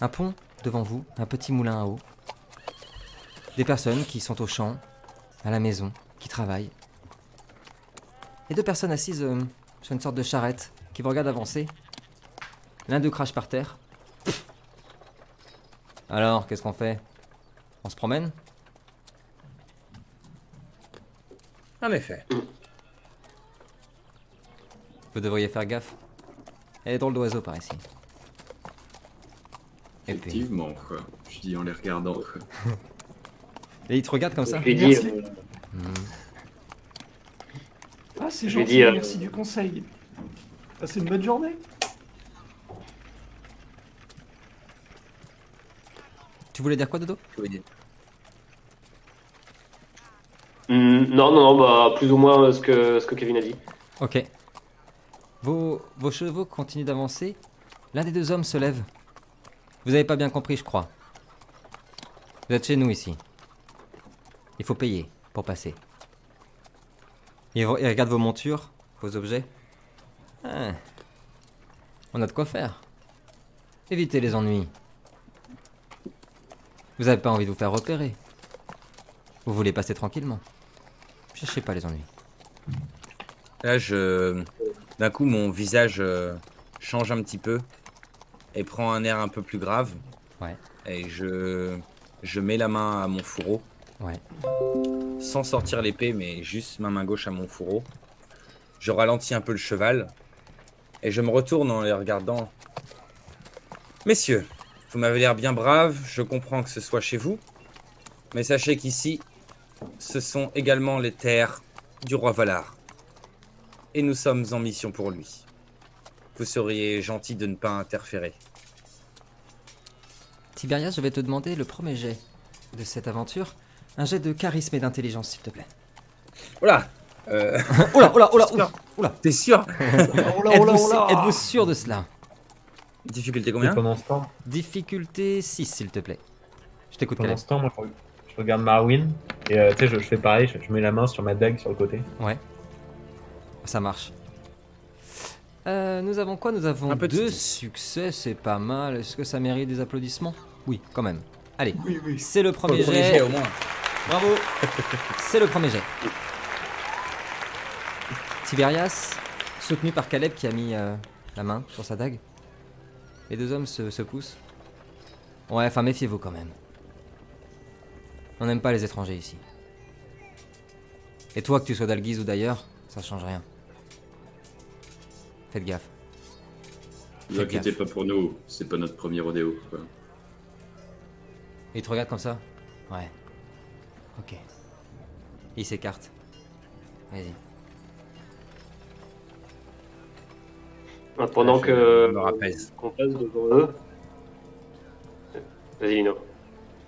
Un pont devant vous, un petit moulin à eau. Des personnes qui sont au champ, à la maison, qui travaillent. Et deux personnes assises euh, sur une sorte de charrette qui vous regardent avancer. L'un d'eux crache par terre. Alors, qu'est-ce qu'on fait? On se promène? En effet. Vous devriez faire gaffe. Elle est drôle d'oiseau par ici. Effectivement, quoi. Je dis en les regardant. quoi. Et il te regarde comme ça Je lui dis, Merci. euh. Ah, c'est Je lui gentil, dis, euh, merci du conseil. Passez une bonne journée. Tu voulais dire quoi, Dodo? Hmm, non, non, non, bah, plus ou moins ce que, ce que Kevin a dit. Ok. Vos, chevaux continuent d'avancer. L'un des deux hommes se lève. Vous avez pas bien compris, je crois. Vous êtes chez nous ici. Il faut payer pour passer. Il, re- il regarde vos montures, vos objets. Ah. On a de quoi faire. Évitez les ennuis. Vous avez pas envie de vous faire repérer. Vous voulez passer tranquillement. Cherchez pas les ennuis. Là, je... d'un coup, mon visage euh, change un petit peu et prend un air un peu plus grave. Ouais. Et je, je mets la main à mon fourreau, Ouais. sans sortir l'épée, mais juste ma main gauche à mon fourreau. Je ralentis un peu le cheval et je me retourne en les regardant. Messieurs, vous m'avez l'air bien brave, je comprends que ce soit chez vous, mais sachez qu'ici, ce sont également les terres du roi Valar et nous sommes en mission pour lui. Vous seriez gentil de ne pas interférer. Tiberias, je vais te demander le premier jet de cette aventure. Un jet de charisme et d'intelligence, s'il te plaît. Voilà euh, oh là, Sûr. oh là. T'es sûr Êtes-vous sûr de cela? Difficulté combien? Pendant ce temps, Difficulté 6, s'il te plaît. Je t'écoute, pendant ce temps moi, je, regarde Marwin. Et euh, tu sais, je, je fais pareil, je, je mets la main sur ma dague sur le côté. Ça marche. Euh, nous avons quoi? Nous avons Un petit deux succès, c'est pas mal. Est-ce que ça mérite des applaudissements? Oui, quand même. Allez, Oui, oui. c'est le premier jet. jet, au moins. Bravo C'est le premier jet. Tiberias, soutenu par Caleb qui a mis euh, la main sur sa dague. Les deux hommes se, se poussent. Ouais, enfin méfiez-vous quand même. On n'aime pas les étrangers ici. Et toi, que tu sois d'Alguise ou d'ailleurs, ça change rien. Faites gaffe. Ne vous inquiétez gaffe. pas pour nous, c'est pas notre premier rodéo. quoi. Et il te regarde comme ça? Ouais. Ok. Il s'écarte. Vas-y. Pendant Je que me rapaise. qu'on passe devant eux. Vas-y, Lino.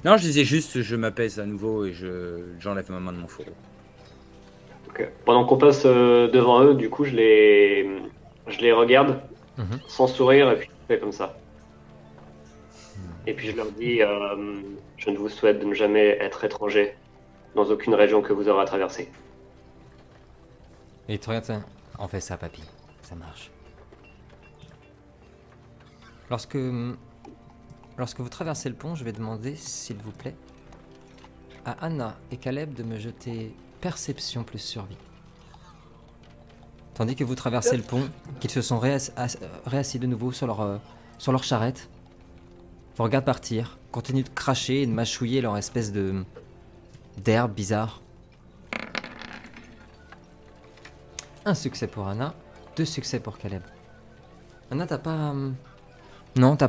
Non, je disais juste, je m'apaise à nouveau et je j'enlève ma main de mon fourreau. Ok. Pendant qu'on passe euh, devant eux, du coup, je les, je les regarde Mhm. sans sourire et puis je fais comme ça. Et puis je leur dis, euh, je ne vous souhaite de ne jamais être étranger dans aucune région que vous aurez à traverser. Et il te regarde ça. On fait ça, papy. Ça marche. Lorsque. Lorsque vous traversez le pont, je vais demander, s'il vous plaît, à Anna et Caleb de me jeter perception plus survie. Tandis que vous traversez le pont, qu'ils se sont réass- ass- euh, réassis de nouveau sur leur, euh, sur leur charrette, vous regardent partir, continuent de cracher et de mâchouiller leur espèce de. d'herbe bizarre. Un succès pour Anna, deux succès pour Caleb. Anna, t'as pas. hum, Non, t'as.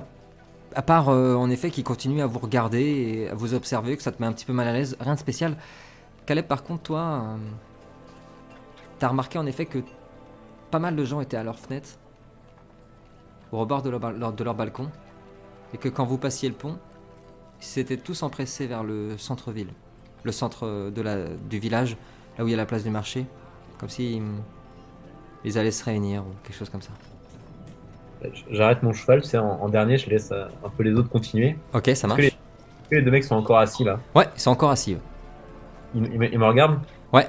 À part euh, en effet qui continue à vous regarder et à vous observer, que ça te met un petit peu mal à l'aise, rien de spécial. Caleb, par contre, toi. T'as remarqué en effet que pas mal de gens étaient à leur fenêtre, au rebord de leur, de balcon, et que quand vous passiez le pont, ils s'étaient tous empressés vers le centre-ville, le centre de la, du village, là où il y a la place du marché, comme si hum, ils allaient se réunir ou quelque chose comme ça. J'arrête mon cheval, sais, en, en dernier, je laisse euh, un peu les autres continuer. Ok, ça marche. les, est-ce que les deux mecs sont encore assis là. Ouais, c'est encore assis. Ils, ils ils me regardent? Ouais.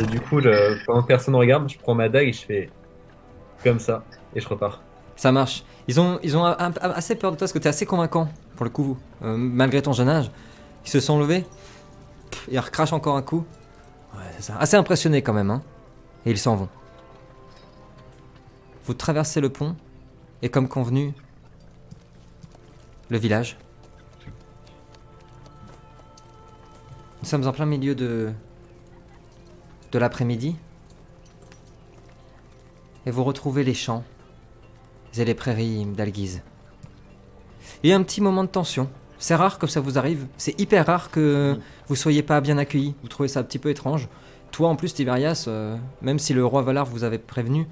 Et du coup, pendant que personne ne regarde, je prends ma dague et je fais comme ça. Et je repars. Ça marche. Ils ont, ils ont assez peur de toi parce que t'es assez convaincant, pour le coup, euh, malgré ton jeune âge. Ils se sont levés, ils recrachent encore un coup. Ouais, c'est ça. Assez impressionnés quand même, hein. Et ils s'en vont. Vous traversez le pont, et comme convenu, le village. Nous sommes en plein milieu de. De l'après-midi. Et vous retrouvez les champs et les prairies d'Alguise. Il y a un petit moment de tension. C'est rare que ça vous arrive. C'est hyper rare que vous soyez pas bien accueillis. Vous trouvez ça un petit peu étrange. Toi, en plus, Tiberias, euh, même si le roi Valar vous avait prévenu,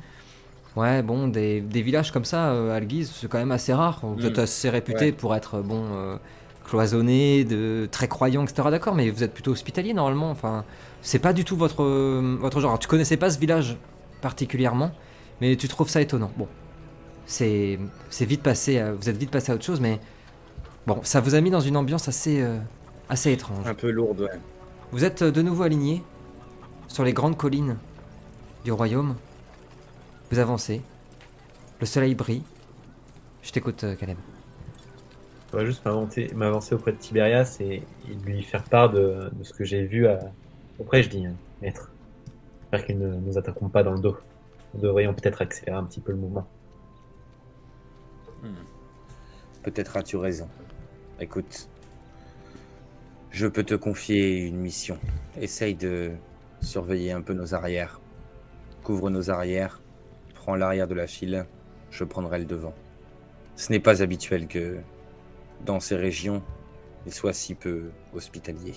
ouais, bon, des, des villages comme ça, euh, Alguise, c'est quand même assez rare. Vous Mm. êtes assez réputé Ouais. pour être, bon, euh, cloisonné, de, très croyant, etc. D'accord, mais vous êtes plutôt hospitalier normalement. Enfin, c'est pas du tout votre, euh, votre genre. Alors, tu connaissais pas ce village particulièrement, mais tu trouves ça étonnant. Bon, c'est c'est vite passé, à- vous êtes vite passé à autre chose, mais bon, ça vous a mis dans une ambiance assez, euh, assez étrange. Un peu lourde, ouais. Vous êtes euh, de nouveau alignés sur les grandes collines du royaume. Vous avancez. Le soleil brille. Je t'écoute, euh, Caleb. Je vais juste m'avancer auprès de Tiberias et, lui faire part de, ce que j'ai vu à... auprès, je dis, euh, maître. J'espère qu'ils ne nous attaqueront pas dans le dos. Nous devrions peut-être accélérer un petit peu le mouvement. Peut-être as-tu raison. Écoute, je peux te confier une mission. Essaye de surveiller un peu nos arrières. Couvre nos arrières. Prends l'arrière de la file. Je prendrai le devant. Ce n'est pas habituel que, dans ces régions, il soit si peu hospitalier.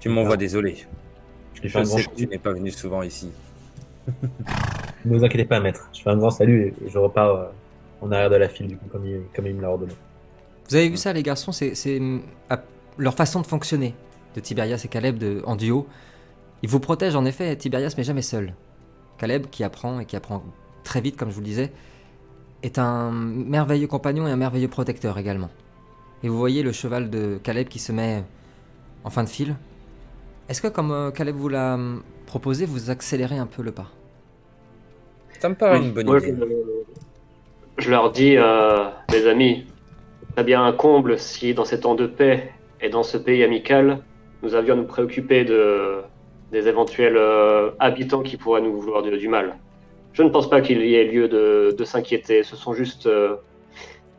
Tu m'envoies désolé. Je lui fais Je un grand sais que tu n'es pas venu souvent ici. Ne vous inquiétez pas, maître. Je fais un grand salut et, je repars euh, en arrière de la file, du coup, comme il, comme il me l'a ordonné. Vous avez vu ça, les garçons? C'est leur façon de fonctionner de Tiberias et Caleb de- en duo. Ils vous protègent en effet, Tiberias, mais jamais seul. Caleb, qui apprend et qui apprend très vite, comme je vous le disais, est un merveilleux compagnon et un merveilleux protecteur également. Et vous voyez le cheval de Caleb qui se met en fin de file. Est-ce que, comme euh, Caleb vous l'a hum, proposé, vous accélérez un peu le pas? Ça me paraît une bonne Moi, idée. Je, je leur dis, euh, mes amis, c'est bien un comble si dans ces temps de paix et dans ce pays amical, nous avions à nous préoccuper de, des éventuels euh, habitants qui pourraient nous vouloir du, du mal. Je ne pense pas qu'il y ait lieu de, de s'inquiéter. Ce sont juste euh,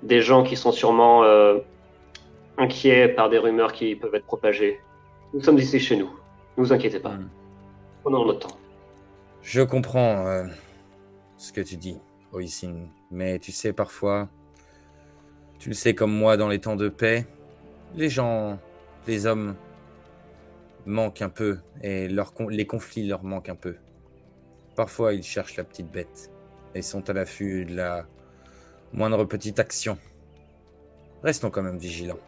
des gens qui sont sûrement euh, inquiets par des rumeurs qui peuvent être propagées. Nous sommes ici chez nous. Ne vous inquiétez pas. Hmm. Prenons notre temps. Je comprends euh, ce que tu dis, Oisin, mais tu sais, parfois, tu le sais comme moi, dans les temps de paix, les gens, les hommes manquent un peu et les conflits leur manquent un peu. Parfois, ils cherchent la petite bête et sont à l'affût de la moindre petite action. Restons quand même vigilants.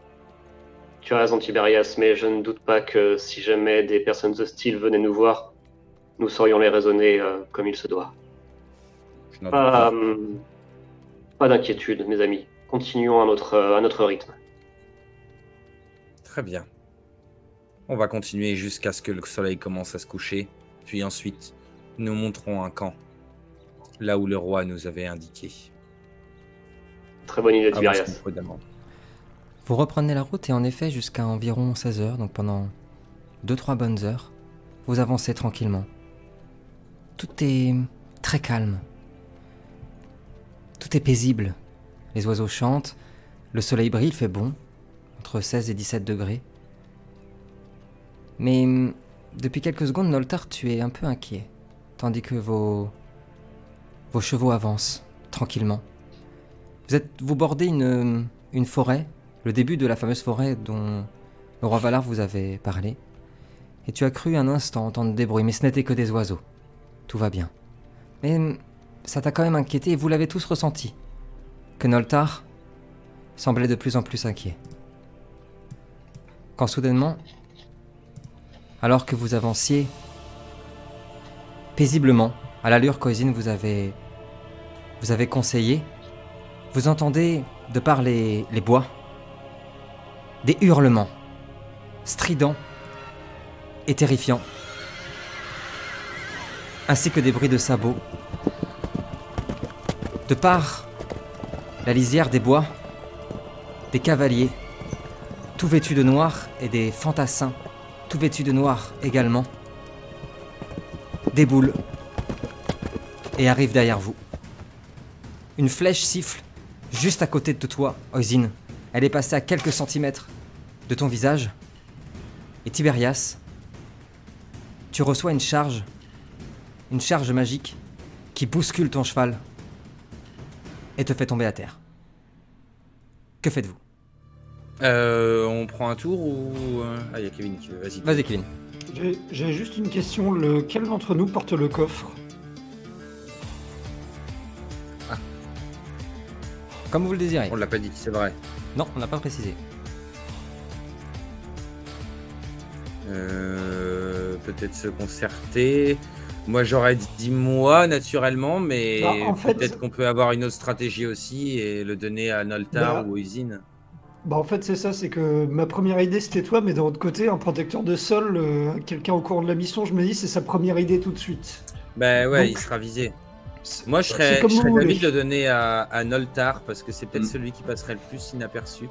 Tu as raison, Tiberias, mais je ne doute pas que si jamais des personnes hostiles venaient nous voir, nous saurions les raisonner euh, comme il se doit. Je Pas, hum, pas d'inquiétude, mes amis. Continuons à notre, à notre rythme. Très bien. On va continuer jusqu'à ce que le soleil commence à se coucher, puis ensuite nous monterons un camp, là où le roi nous avait indiqué. Très bonne idée, Tiberias. prudemment. Vous reprenez la route et en effet, jusqu'à environ 16 heures, donc pendant 2-3 bonnes heures, vous avancez tranquillement. Tout est très calme. Tout est paisible. Les oiseaux chantent, le soleil brille, il fait bon, entre 16 et 17 degrés. Mais hum, depuis quelques secondes, Noltar, tu es un peu inquiet, tandis que vos, chevaux avancent tranquillement. Vous, vous bordez une, une forêt le début de la fameuse forêt dont le roi Valar vous avait parlé. Et tu as cru un instant entendre des bruits, mais ce n'était que des oiseaux. Tout va bien. Mais ça t'a quand même inquiété et vous l'avez tous ressenti. Que Noltar semblait de plus en plus inquiet. Quand soudainement, alors que vous avanciez paisiblement, à l'allure qu'Oisin vous avait, vous avez conseillé, vous entendez, de par les, les bois, des hurlements, stridents et terrifiants, ainsi que des bruits de sabots. De par la lisière des bois, des cavaliers, tout vêtus de noir, et des fantassins, tout vêtus de noir également, déboulent et arrivent derrière vous. Une flèche siffle juste à côté de toi, Oisin. Elle est passée à quelques centimètres de ton visage. Et Tiberias, tu reçois une charge, une charge magique qui bouscule ton cheval et te fait tomber à terre. Que faites-vous? Euh, on prend un tour ou... euh, Ah, il y a Kevin qui veut, vas-y. Vas-y, Kevin. J'ai- juste une question. Lequel d'entre nous porte le coffre? Comme vous le désirez. On l'a pas dit, c'est vrai. Non, on n'a pas précisé. Euh, Peut-être se concerter. Moi, j'aurais dit moi, naturellement, mais Bah, fait- peut-être qu'on peut avoir une autre stratégie aussi et le donner à Noltar Bah, ou Oisin. Bah en fait c'est ça, c'est que ma première idée c'était toi, mais d'un autre côté, un protecteur de sol, euh, quelqu'un au courant de la mission, je me dis c'est sa première idée tout de suite. Ben ouais, Donc- il sera visé. Moi, je serais, comme je serais d'avis de le donner à, à Noltar parce que c'est peut-être Mm. celui qui passerait le plus inaperçu.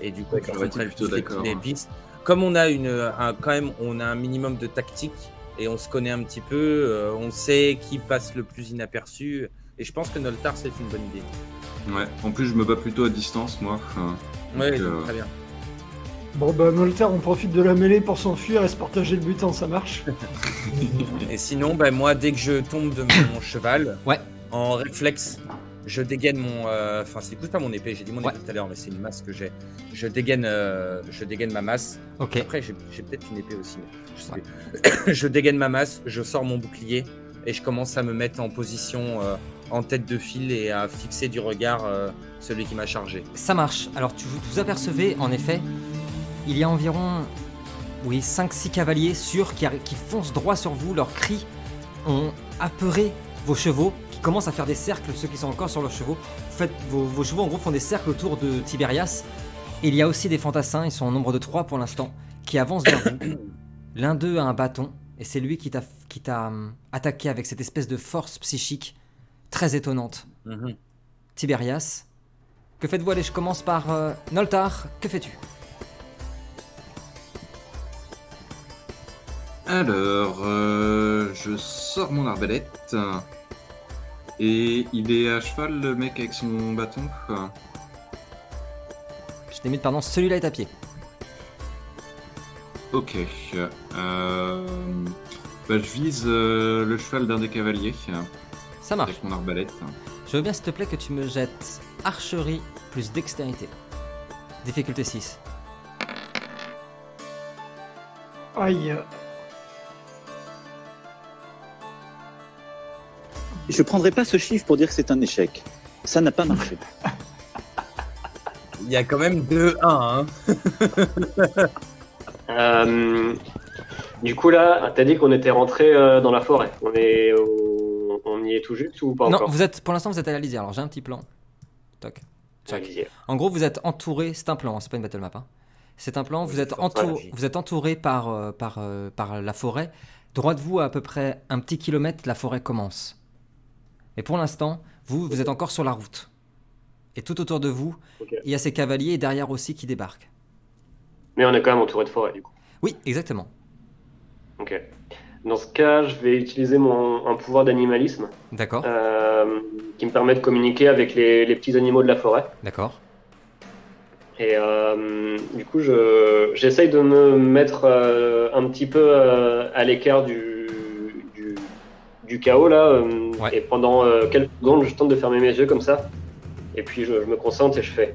Et du coup, qui t'es le plutôt plus les- pistes. Comme on a une, un, quand même, on a un minimum de tactique et on se connaît un petit peu, euh, on sait qui passe le plus inaperçu. Et je pense que Noltar, c'est une bonne idée. Ouais. En plus, je me bats plutôt à distance, moi. Enfin, Ouais, Donc, donc, euh, très bien. Bon bah Nolter, on profite de la mêlée pour s'enfuir et se partager le butin, ça marche Et sinon, ben, moi, dès que je tombe de mon cheval, Ouais. en réflexe, je dégaine mon. euh, Enfin, c'est écoute pas mon épée, j'ai dit mon Ouais. épée tout à l'heure, mais c'est une masse que j'ai. Je dégaine, euh, je dégaine ma masse. Ok. Après, j'ai peut-être une épée aussi, mais je sais plus. je dégaine ma masse, je sors mon bouclier et je commence à me mettre en position euh, en tête de file et à fixer du regard euh, celui qui m'a chargé. Ça marche. Alors tu vous, apercevez, en effet, il y a environ oui, 5-6 cavaliers sûrs qui, foncent droit sur vous. Leurs cris ont apeuré vos chevaux qui commencent à faire des cercles, ceux qui sont encore sur leurs chevaux. Faites, vos, vos chevaux en gros font des cercles autour de Tiberias. Il y a aussi des fantassins, ils sont au nombre de 3 pour l'instant, qui avancent vers vous. L'un d'eux a un bâton, et c'est lui qui t'a qui t'a hum, attaqué avec cette espèce de force psychique très étonnante. Mhm. Tiberias, que faites-vous? Allez, je commence par euh, Noltar, que fais-tu? Alors, euh, je sors mon arbalète. Et il est à cheval, le mec avec son bâton. Je t'ai mis, pardon, celui-là est à pied. Ok. Euh, bah, je vise euh, le cheval d'un des cavaliers Ça marche. avec mon arbalète. Je veux bien, s'il te plaît, que tu me jettes archerie plus dextérité. Difficulté 6. Aïe. Je prendrai pas ce chiffre pour dire que c'est un échec. Ça n'a pas marché. Il y a quand même 2-1. Hein. Euh, du coup, là, t'as dit qu'on était rentré euh, dans la forêt. On est, au- on y est tout juste ou pas Non, encore vous êtes, pour l'instant, vous êtes à la lisière. Alors, j'ai un petit plan. Toc. En gros, vous êtes entouré. C'est un plan, hein, c'est pas une battle map. hein. C'est un plan. Vous êtes, entour- vous êtes entouré par, euh, par, euh, par la forêt. Droit de vous, à, à peu près un petit kilomètre, la forêt commence. Mais pour l'instant, vous, vous êtes encore sur la route. Et tout autour de vous, il y a ces cavaliers et derrière aussi qui débarquent. Mais on est quand même entouré de forêt, du coup. Oui, exactement. Ok. Dans ce cas, je vais utiliser mon un pouvoir d'animalisme D'accord, euh, qui me permet de communiquer avec les, les petits animaux de la forêt. d'accord. Et euh, du coup, je, j'essaye de me mettre euh, un petit peu à l'écart du, du, du chaos là. Ouais. Et pendant quelques secondes, je tente de fermer mes yeux comme ça. Et puis je, je me concentre et je fais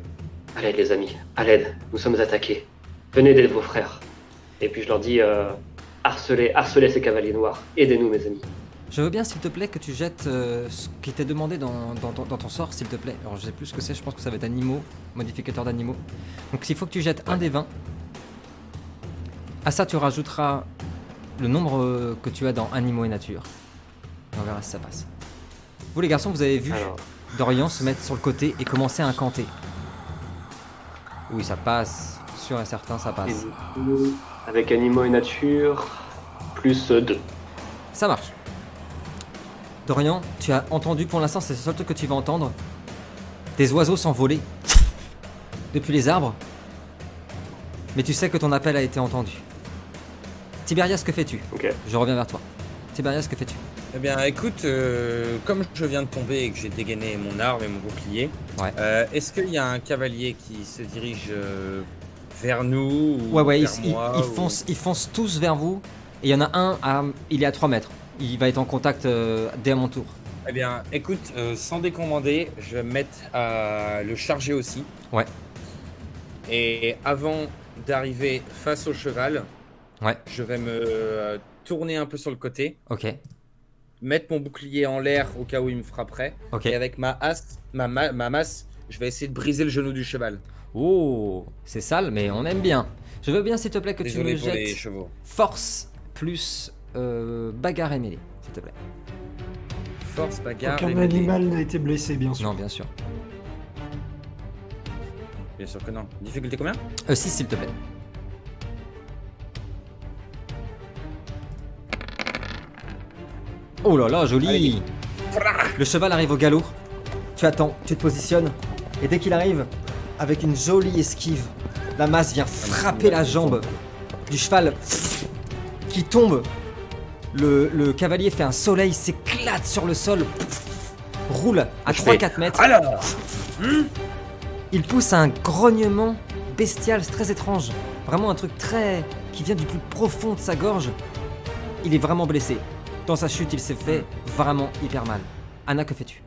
À l'aide, les amis, à l'aide, nous sommes attaqués. Venez aider vos frères. Et puis je leur dis Harcelez, harcelez ces cavaliers noirs. Aidez-nous, mes amis. Je veux bien, s'il te plaît, que tu jettes euh, ce qui t'est demandé dans, dans ton- dans ton sort, s'il te plaît. Alors, je sais plus ce que c'est, je pense que ça va être animaux, modificateur d'animaux. Donc, il faut que tu jettes un des 20. À ça, tu rajouteras le nombre que tu as dans animaux et nature. Et on verra si ça passe. Vous, les garçons, vous avez vu Alors, Dorian se mettre sur le côté et commencer à incanter. Oui, ça passe. Sûr et certain, ça passe. avec animaux et nature, plus 2. Ça marche. Dorian, tu as entendu pour l'instant, c'est le seul truc que tu vas entendre. Des oiseaux s'envoler depuis les arbres. Mais tu sais que ton appel a été entendu. Tiberias, que fais-tu? Ok. Je reviens vers toi. Tiberias, que fais-tu? Eh bien, écoute, euh, comme je viens de tomber et que j'ai dégainé mon arme et mon bouclier, Ouais. euh, est-ce qu'il y a un cavalier qui se dirige euh, vers nous ou Ouais, ouais, ils, vers ils- moi, ils ou- foncent, ils foncent tous vers vous. Et il y en a un, à, il est à 3 mètres. Il va être en contact euh, dès à mon tour. Eh bien, écoute, euh, sans décommander, je vais me mettre à le charger aussi. Ouais. Et avant d'arriver face au cheval, Ouais. je vais me euh, tourner un peu sur le côté, Ok, mettre mon bouclier en l'air au cas où il me frapperait, ok. et avec ma, as, ma, ma, ma masse, je vais essayer de briser le genou du cheval. Oh, c'est sale, mais on aime bien. Je veux bien, s'il te plaît, que Désolé tu me jettes force plus euh, bagarre et mêlée, s'il te plaît. Force, bagarre. Aucun et mêlée. animal n'a été blessé, bien sûr. Non, bien sûr. Bien sûr que non. Difficulté combien? Euh, 6, s'il te plaît. Oh là là, joli Allez. Le cheval arrive au galop. Tu attends, tu te positionnes. Et dès qu'il arrive, avec une jolie esquive, la masse vient frapper la jambe du cheval qui tombe. Le, le cavalier fait un soleil, s'éclate sur le sol, roule à Je fais, 3-4 mètres. Alors Il pousse un grognement bestial, c'est très étrange. Vraiment un truc très. qui vient du plus profond de sa gorge. Il est vraiment blessé. Dans sa chute, il s'est fait vraiment hyper mal. Anna, que fais-tu?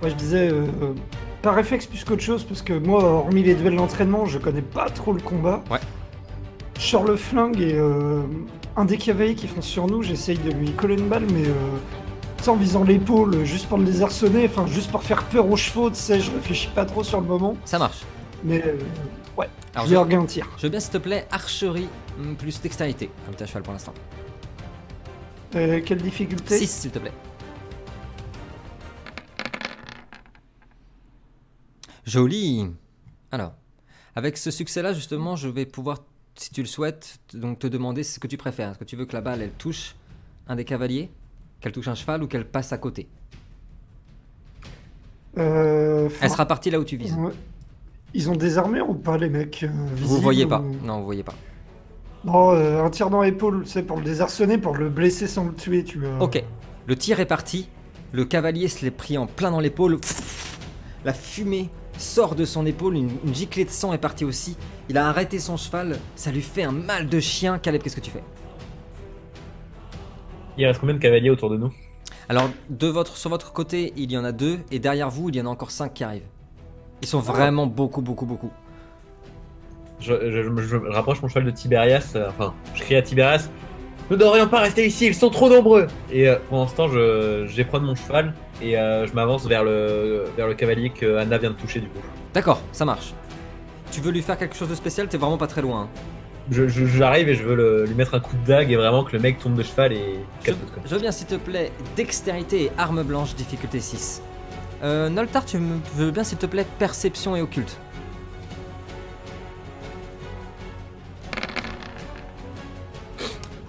Moi, je disais, euh, euh, par réflexe plus qu'autre chose, parce que moi, hormis les duels d'entraînement, je connais pas trop le combat. Ouais. Je sors le flingue et euh, un des cavaliers qui fonce sur nous, j'essaye de lui coller une balle, mais euh, en visant l'épaule, juste pour le désarçonner, enfin, juste pour faire peur aux chevaux, tu sais, je réfléchis pas trop sur le moment, Ça marche. mais euh, ouais, Alors, je je, vais orguer un tir. je veux bien, s'il te plaît, archerie hmm, plus dextérité, comme t'as cheval pour l'instant. Euh, quelle difficulté? 6, s'il te plaît. Joli Alors, avec ce succès-là, justement, je vais pouvoir si tu le souhaites, donc te demander ce que tu préfères. Est-ce que tu veux que la balle, elle touche un des cavaliers, qu'elle touche un cheval ou qu'elle passe à côté? Euh, Elle sera partie là où tu vises. Ils ont des armures ou pas, les mecs euh, Vous voyez pas. ou- Non, vous voyez pas. Non, euh, un tir dans l'épaule, c'est pour le désarçonner, pour le blesser sans le tuer, tu vois. Ok. Le tir est parti. Le cavalier se l'est pris en plein dans l'épaule. La fumée sort de son épaule. Une, une giclée de sang est partie aussi. Il a arrêté son cheval. Ça lui fait un mal de chien. Caleb, qu'est-ce que tu fais? Il reste combien de cavaliers autour de nous? Alors, de votre, sur votre côté, il y en a deux. Et derrière vous, il y en a encore cinq qui arrivent. Ils sont vraiment beaucoup, beaucoup, beaucoup. je, je- je- je rapproche mon cheval de Tiberias, euh, enfin, je crie à Tiberias Nous ne devrions pas rester ici, ils sont trop nombreux Et euh, pendant ce temps, déprends mon cheval et euh, je m'avance vers le, vers le cavalier que Anna vient de toucher du coup. D'accord, ça marche. Tu veux lui faire quelque chose de spécial? T'es vraiment pas très loin. hein. Je- je- J'arrive et je veux le- lui mettre un coup de dague et vraiment que le mec tombe de cheval et Je, capote quoi. je veux bien, s'il te plaît, dextérité et arme blanche, difficulté 6. Euh, Noltar, tu me veux bien, s'il te plaît, perception et occulte.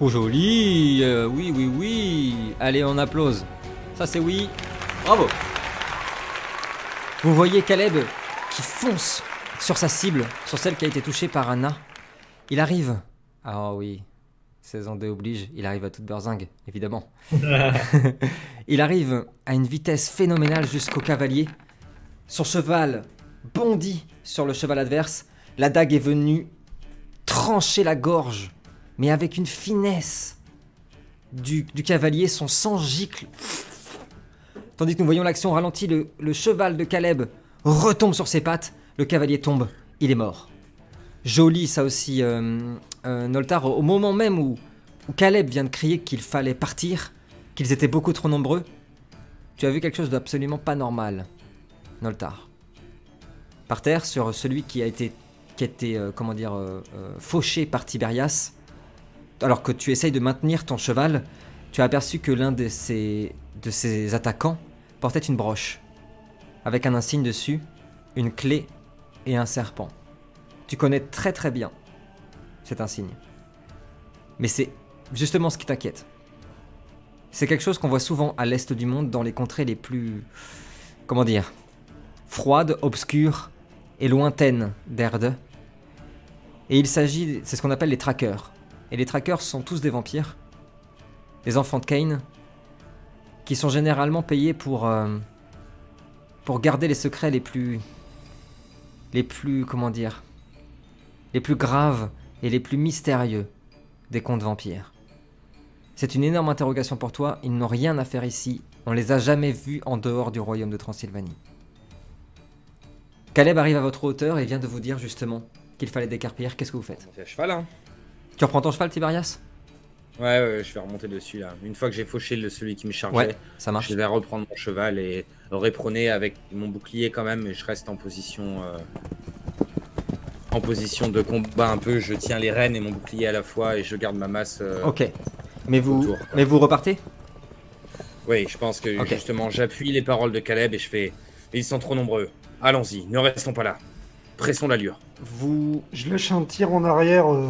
Oh joli euh, Oui, oui, oui Allez, on applause. Ça c'est oui. Bravo Vous voyez Caleb qui fonce sur sa cible, sur celle qui a été touchée par Anna. Il arrive. Ah oui, saison 2 oblige, il arrive à toute berzingue, évidemment. il arrive à une vitesse phénoménale jusqu'au cavalier. Son cheval bondit sur le cheval adverse. La dague est venue trancher la gorge, mais avec une finesse du, du cavalier. Son sang gicle. Tandis que nous voyons l'action ralentie, le, cheval de Caleb retombe sur ses pattes. Le cavalier tombe, il est mort. Joli, ça aussi, euh, euh, Noltar, au moment même où, Caleb vient de crier qu'il fallait partir, qu'ils étaient beaucoup trop nombreux, tu as vu quelque chose d'absolument pas normal, Noltar. Par terre, sur celui qui a été, qui a euh, comment dire, fauché par Tiberias, alors que tu essayes de maintenir ton cheval, tu as aperçu que l'un de ses attaquants portait une broche, avec un insigne dessus, une clé et un serpent. Tu connais très très bien cet insigne. Mais c'est justement ce qui t'inquiète. C'est quelque chose qu'on voit souvent à l'est du monde, dans les contrées les plus. comment dire froides, obscures et lointaines d'Erde. Et il s'agit. c'est ce qu'on appelle les trackers. Et les trackers sont tous des vampires. Des enfants de Cain. Qui sont généralement payés pour. euh, pour garder les secrets les plus. les plus. comment dire les plus graves et les plus mystérieux des contes vampires. C'est une énorme interrogation pour toi, ils n'ont rien à faire ici, on les a jamais vus en dehors du royaume de Transylvanie. Caleb arrive à votre hauteur et vient de vous dire justement qu'il fallait décarpir, qu'est-ce que vous faites? À cheval, hein Tu reprends ton cheval, Tiberias? Ouais, ouais, je vais remonter dessus là. Une fois que j'ai fauché le, celui qui me chargeait, Ouais, ça marche. je vais reprendre mon cheval et réprôner avec mon bouclier quand même, mais je reste en position. euh, En position de combat un peu, je tiens les rênes et mon bouclier à la fois et je garde ma masse. euh, Ok. Mais vous, autour, mais vous repartez? Oui, je pense que justement j'appuie les paroles de Caleb et je fais. Ils sont trop nombreux. Allons-y, ne restons pas là. Pressons l'allure. Vous, Je lâche un tir en arrière euh,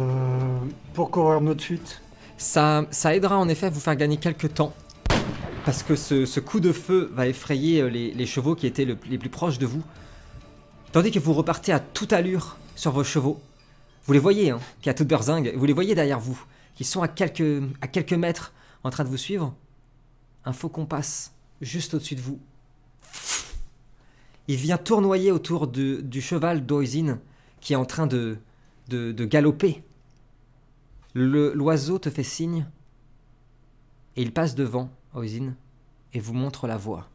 pour courir notre fuite. Ça, ça aidera en effet à vous faire gagner quelques temps. Parce que ce, coup de feu va effrayer euh, les, chevaux qui étaient le- les plus proches de vous. Tandis que vous repartez à toute allure sur vos chevaux. Vous les voyez, hein, qui à toute berzingue, vous les voyez derrière vous, qui sont à quelques, à quelques mètres en train de vous suivre. Un faucon passe juste au-dessus de vous. Il vient tournoyer autour du cheval d'Oisin qui est en train de, de, galoper L'oiseau te fait signe et il passe devant Oisin et vous montre la voie.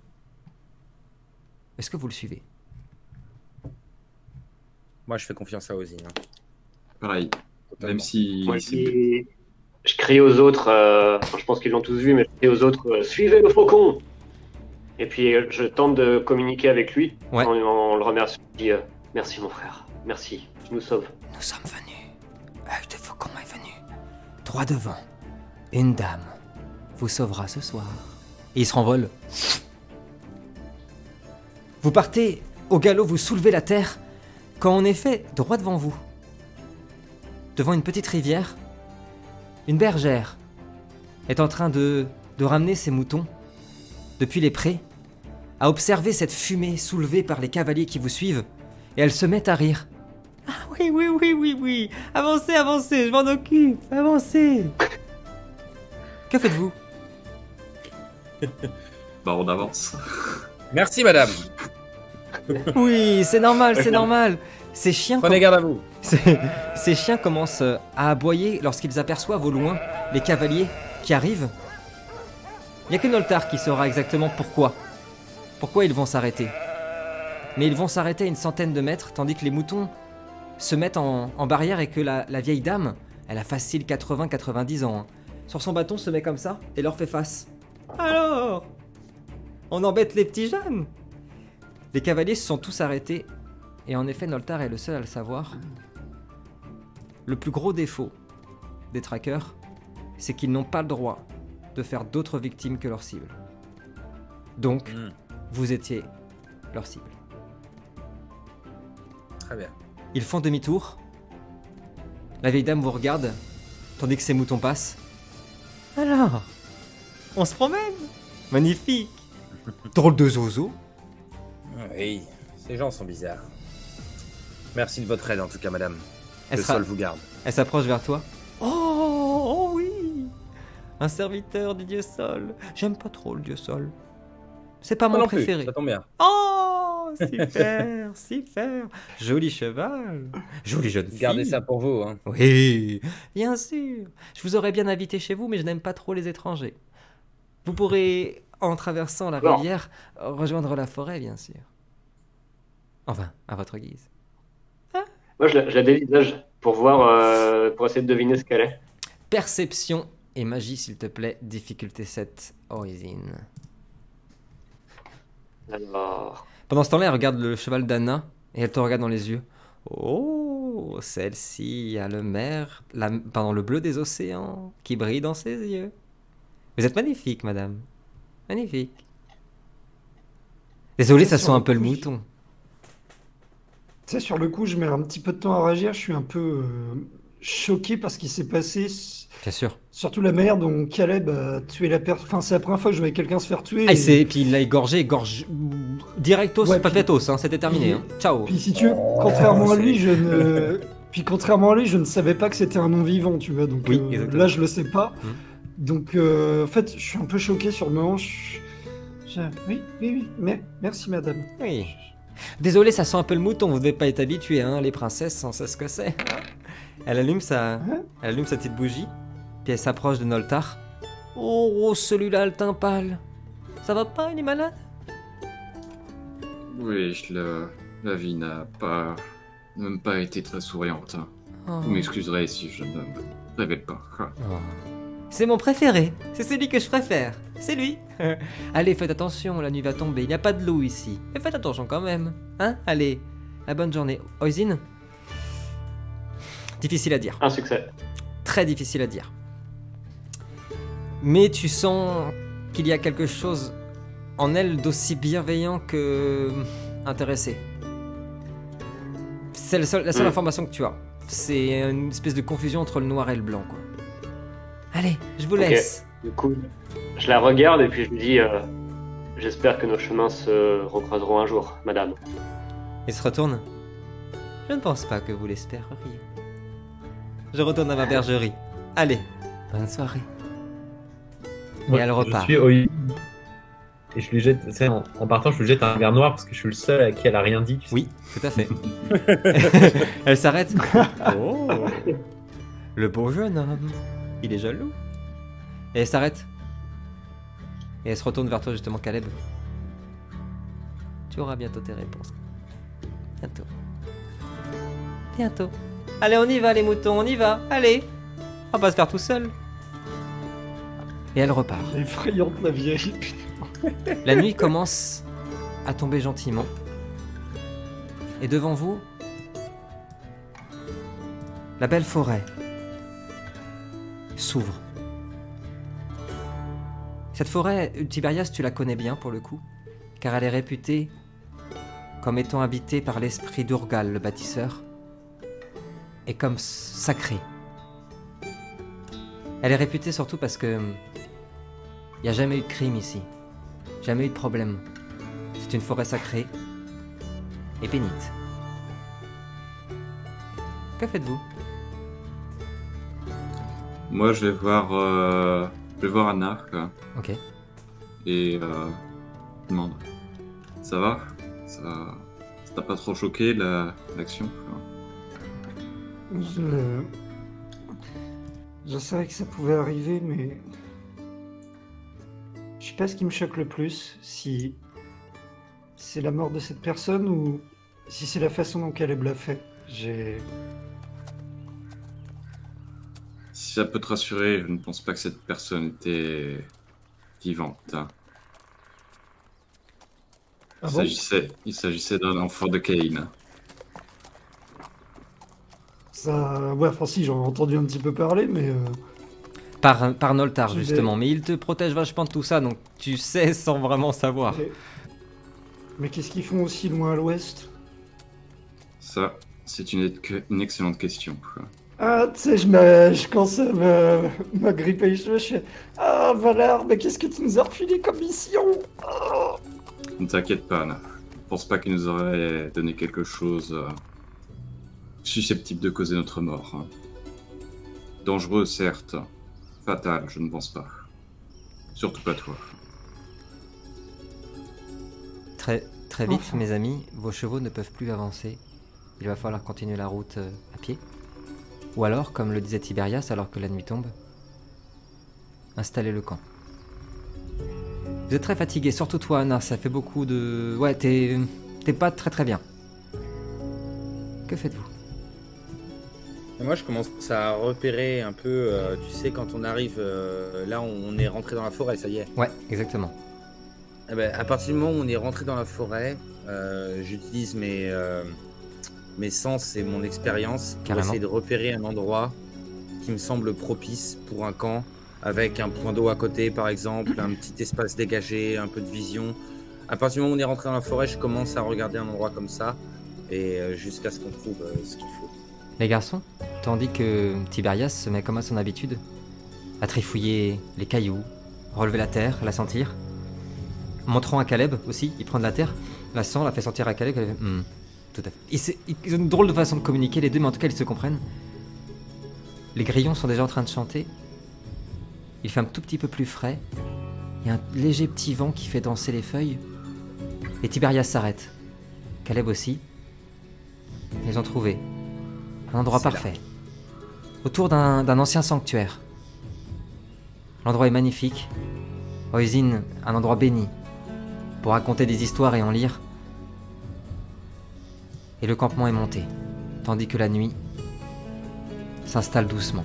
Est-ce que vous le suivez? Moi je fais confiance à Ozine. hein. Pareil. Même si. Moi, je, crie aux autres, euh, enfin, je pense qu'ils l'ont tous vu, mais je crie aux autres euh, Suivez le faucon Et puis euh, je tente de communiquer avec lui Ouais. en, en le remerciant. Je dis euh, Merci mon frère, merci, tu nous sauves. Nous sommes venus. Œil de faucon. Droit devant. Une dame vous sauvera ce soir. Et il se renvole. Vous partez au galop, vous soulevez la terre, quand en effet, droit devant vous, devant une petite rivière, une bergère est en train de, de ramener ses moutons depuis les prés, à observer cette fumée soulevée par les cavaliers qui vous suivent, et elle se met à rire. Ah oui, oui, oui, oui, oui, avancez, avancez, je m'en occupe, avancez. Que faites-vous? Bah, on avance. Merci, madame. Oui, c'est normal, c'est normal. Ces chiens, Prenez garde à vous. Ces, ces chiens commencent euh, à aboyer lorsqu'ils aperçoivent au loin les cavaliers qui arrivent. Il n'y a que Noltar qui saura exactement pourquoi. Pourquoi ils vont s'arrêter. Mais ils vont s'arrêter à une centaine de mètres, tandis que les moutons se mettent en, en barrière et que la, la vieille dame, elle a facile 80-90 ans, hein, sur son bâton se met comme ça et leur fait face. Alors On embête les petits jeunes Les cavaliers se sont tous arrêtés et en effet, Noltar est le seul à le savoir. Le plus gros défaut des trackers, c'est qu'ils n'ont pas le droit de faire d'autres victimes que leur cible. Donc, Hmm, vous étiez leur cible. Très bien. Ils font demi-tour. La vieille dame vous regarde, tandis que ses moutons passent. Alors, on se promène Magnifique Drôle de zozo Oui, ces gens sont bizarres. Merci de votre aide, en tout cas, madame. Elle Le sera- sol vous garde. Elle s'approche vers toi. Oh, oh oui Un serviteur du dieu Sol. J'aime pas trop le dieu Sol. C'est pas Moi mon non plus, préféré. ça tombe bien. Oh, super, super. Joli cheval. Jolie jeune fille. Gardez ça pour vous, hein. Oui, bien sûr. Je vous aurais bien invité chez vous, mais je n'aime pas trop les étrangers. Vous pourrez, en traversant la Non. rivière, rejoindre la forêt, bien sûr. Enfin, à votre guise. Moi, je la, je la dévisage pour voir, euh, pour essayer de deviner ce qu'elle est. Perception et magie, s'il te plaît. Difficulté 7, Oisin. Alors, Pendant ce temps-là, elle regarde le cheval d'Anna et elle te regarde dans les yeux. Oh, celle-ci a le mer, la, pardon, le bleu des océans qui brille dans ses yeux. Vous êtes magnifique, madame. Magnifique. Désolé, ça sent un peu le mouton. Tu sais, sur le coup, je mets un petit peu de temps à réagir. Je suis un peu euh, choqué par ce qui s'est passé. Bien sûr. Surtout la manière dont Caleb a tué la personne. Enfin, c'est la première fois que je voyais quelqu'un se faire tuer. Ah, et puis il l'a égorgé, gorge directos, Ouais, papetos, hein, c'était terminé. puis- hein. Ciao. Puis si tu veux, contrairement à lui, je ne. Puis contrairement à lui, je ne savais pas que c'était un non-vivant, tu vois. Donc Oui, euh, là, je le sais pas. Mhm. Donc, euh, en fait, je suis un peu choqué sur le moment. Je- je- Oui, oui, oui. Mais merci, madame. Oui. Désolé, ça sent un peu le mouton, vous devez pas être habitué, hein, les princesses, on sait ce que c'est. Elle allume sa, Hein elle allume sa petite bougie, puis elle s'approche de Noltar. Oh, celui-là a le teint pâle. Ça va pas, il est malade? Oui, je le- la vie n'a pas, même pas été très souriante. hein. Oh. Vous m'excuserez si je ne me révèle pas. Ah. Oh. C'est mon préféré, c'est celui que je préfère, c'est lui. Allez, faites attention, la nuit va tomber, il n'y a pas de loup ici. Mais faites attention quand même, hein? Allez, la bonne journée. Oisin Difficile à dire. un succès. très difficile à dire. Mais tu sens qu'il y a quelque chose en elle d'aussi bienveillant que intéressé. C'est la seule, la seule Mm. information que tu as. C'est une espèce de confusion entre le noir et le blanc, quoi. Allez, je vous laisse. Du coup, je la regarde et puis je lui dis euh, J'espère que nos chemins se recroiseront un jour, madame. Il se retourne. Je ne pense pas que vous l'espériez. Je retourne à ma bergerie. Allez, bonne soirée. Moi, elle je repart. suis au- Et je lui jette, tu sais, en, en partant, je lui jette un regard noir parce que je suis le seul à qui elle a rien dit. tu sais. Oui, tout à fait. Elle s'arrête. Oh Le beau jeune homme. Il est jaloux. Et elle s'arrête. Et elle se retourne vers toi justement, Caleb. Tu auras bientôt tes réponses. Bientôt. Bientôt. Allez, on y va les moutons, on y va. Allez. On va pas se faire tout seul. Et elle repart. Effrayante, la vieille. La nuit commence à tomber gentiment. Et devant vous, la belle forêt s'ouvre. Cette forêt, Tiberias, tu la connais bien pour le coup, car elle est réputée comme étant habitée par l'esprit d'Urgal, le bâtisseur. est comme sacrée. Elle est réputée surtout parce que il n'y a jamais eu de crime ici, jamais eu de problème. C'est une forêt sacrée et bénite. Que faites-vous? Moi, je vais voir, euh, je vais voir Anna quoi, Ok. et euh, je demande. Ça va? Ça, ça t'a pas trop choqué la- l'action Je... je savais que ça pouvait arriver, mais je sais pas ce qui me choque le plus, si c'est la mort de cette personne ou si c'est la façon dont l'a fait. J'ai... Si ça peut te rassurer, je ne pense pas que cette personne était vivante. hein. Ah il bon? s'agissait, il s'agissait d'un enfant de Cain. Ça... Ouais, enfin si, j'en ai entendu un petit peu parler, mais... euh, Par, par Noltar, justement. Mais il te protège vachement de tout ça, donc tu sais sans vraiment savoir. mais- Mais qu'est-ce qu'ils font aussi loin à l'ouest? Ça, c'est une, une excellente question. Ah, tu sais, je, me... je commence à me... m'agripper les cheveux, je fais... Ah, Valar, mais qu'est-ce que tu nous as refilé comme mission? Ah Ne t'inquiète pas, Anna. Je pense pas qu'il nous aurait donné quelque chose euh, susceptible de causer notre mort. hein. Dangereux, certes. Fatal, je ne pense pas. Surtout pas toi. Très, très vite, Enfin. mes amis, vos chevaux ne peuvent plus avancer. Il va falloir continuer la route euh, à pied. Ou alors, comme le disait Tiberias alors que la nuit tombe, installer le camp. Vous êtes très fatigué, surtout toi, Anna, ça fait beaucoup de... Ouais, t'es... T'es pas très très bien. Que faites-vous? Moi, je commence à repérer un peu, euh, tu sais, quand on arrive, euh, là, on est rentré dans la forêt, ça y est. Ouais, exactement. Eh ben, à partir du moment où on est rentré dans la forêt, euh, j'utilise mes, euh, mes sens et mon expérience pour Carrément. essayer de repérer un endroit qui me semble propice pour un camp, avec un point d'eau à côté, par exemple, un petit espace dégagé, un peu de vision. À partir du moment où on est rentré dans la forêt, je commence à regarder un endroit comme ça, et jusqu'à ce qu'on trouve ce qu'il faut. Les garçons, tandis que Tiberias se met comme à son habitude, à trifouiller les cailloux, relever la terre, la sentir, montrant à Caleb aussi, il prend de la terre, la sent, la fait sentir à Caleb, Caleb Hmm, tout à fait. Ils ont une drôle de façon de communiquer les deux, mais en tout cas ils se comprennent. Les grillons sont déjà en train de chanter. Il fait un tout petit peu plus frais. Il y a un léger petit vent qui fait danser les feuilles. Et Tiberias s'arrête. Caleb aussi. Ils ont trouvé un endroit là. parfait. Autour d'un d'un ancien sanctuaire. L'endroit est magnifique. Oisin, un endroit béni. Pour raconter des histoires et en lire. Et le campement est monté. Tandis que la nuit s'installe doucement.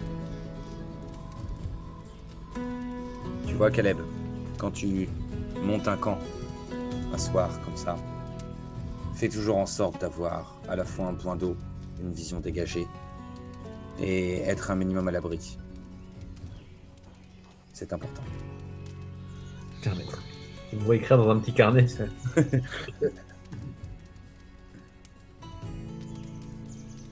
Tu vois, Caleb, quand tu montes un camp, un soir comme ça, fais toujours en sorte d'avoir à la fois un point d'eau, une vision dégagée, et être un minimum à l'abri. C'est important. Mais Tu me vois écrire dans un petit carnet. ça.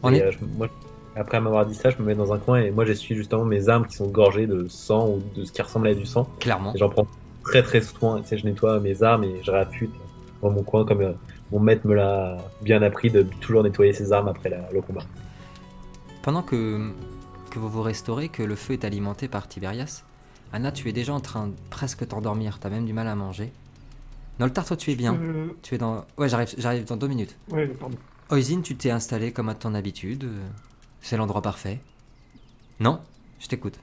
On Et, est- euh, je- moi, après m'avoir dit ça, je me mets dans un coin et moi j'essuie justement mes armes qui sont gorgées de sang ou de ce qui ressemble à du sang. Clairement. Et j'en prends très très soin. Tu sais, je nettoie mes armes et je réaffûte dans mon coin comme euh, mon maître me l'a bien appris de toujours nettoyer ses armes après la- le combat. Pendant que, que vous vous restaurez, que le feu est alimenté par Tiberias, Anna, tu es déjà en train de presque t'endormir, t'as même du mal à manger. Noltar, toi tu es bien. Euh, Tu es dans. Ouais, j'arrive, j'arrive dans deux minutes. Ouais, pardon. Oisin, tu t'es installé comme à ton habitude. C'est l'endroit parfait. Non? Je t'écoute.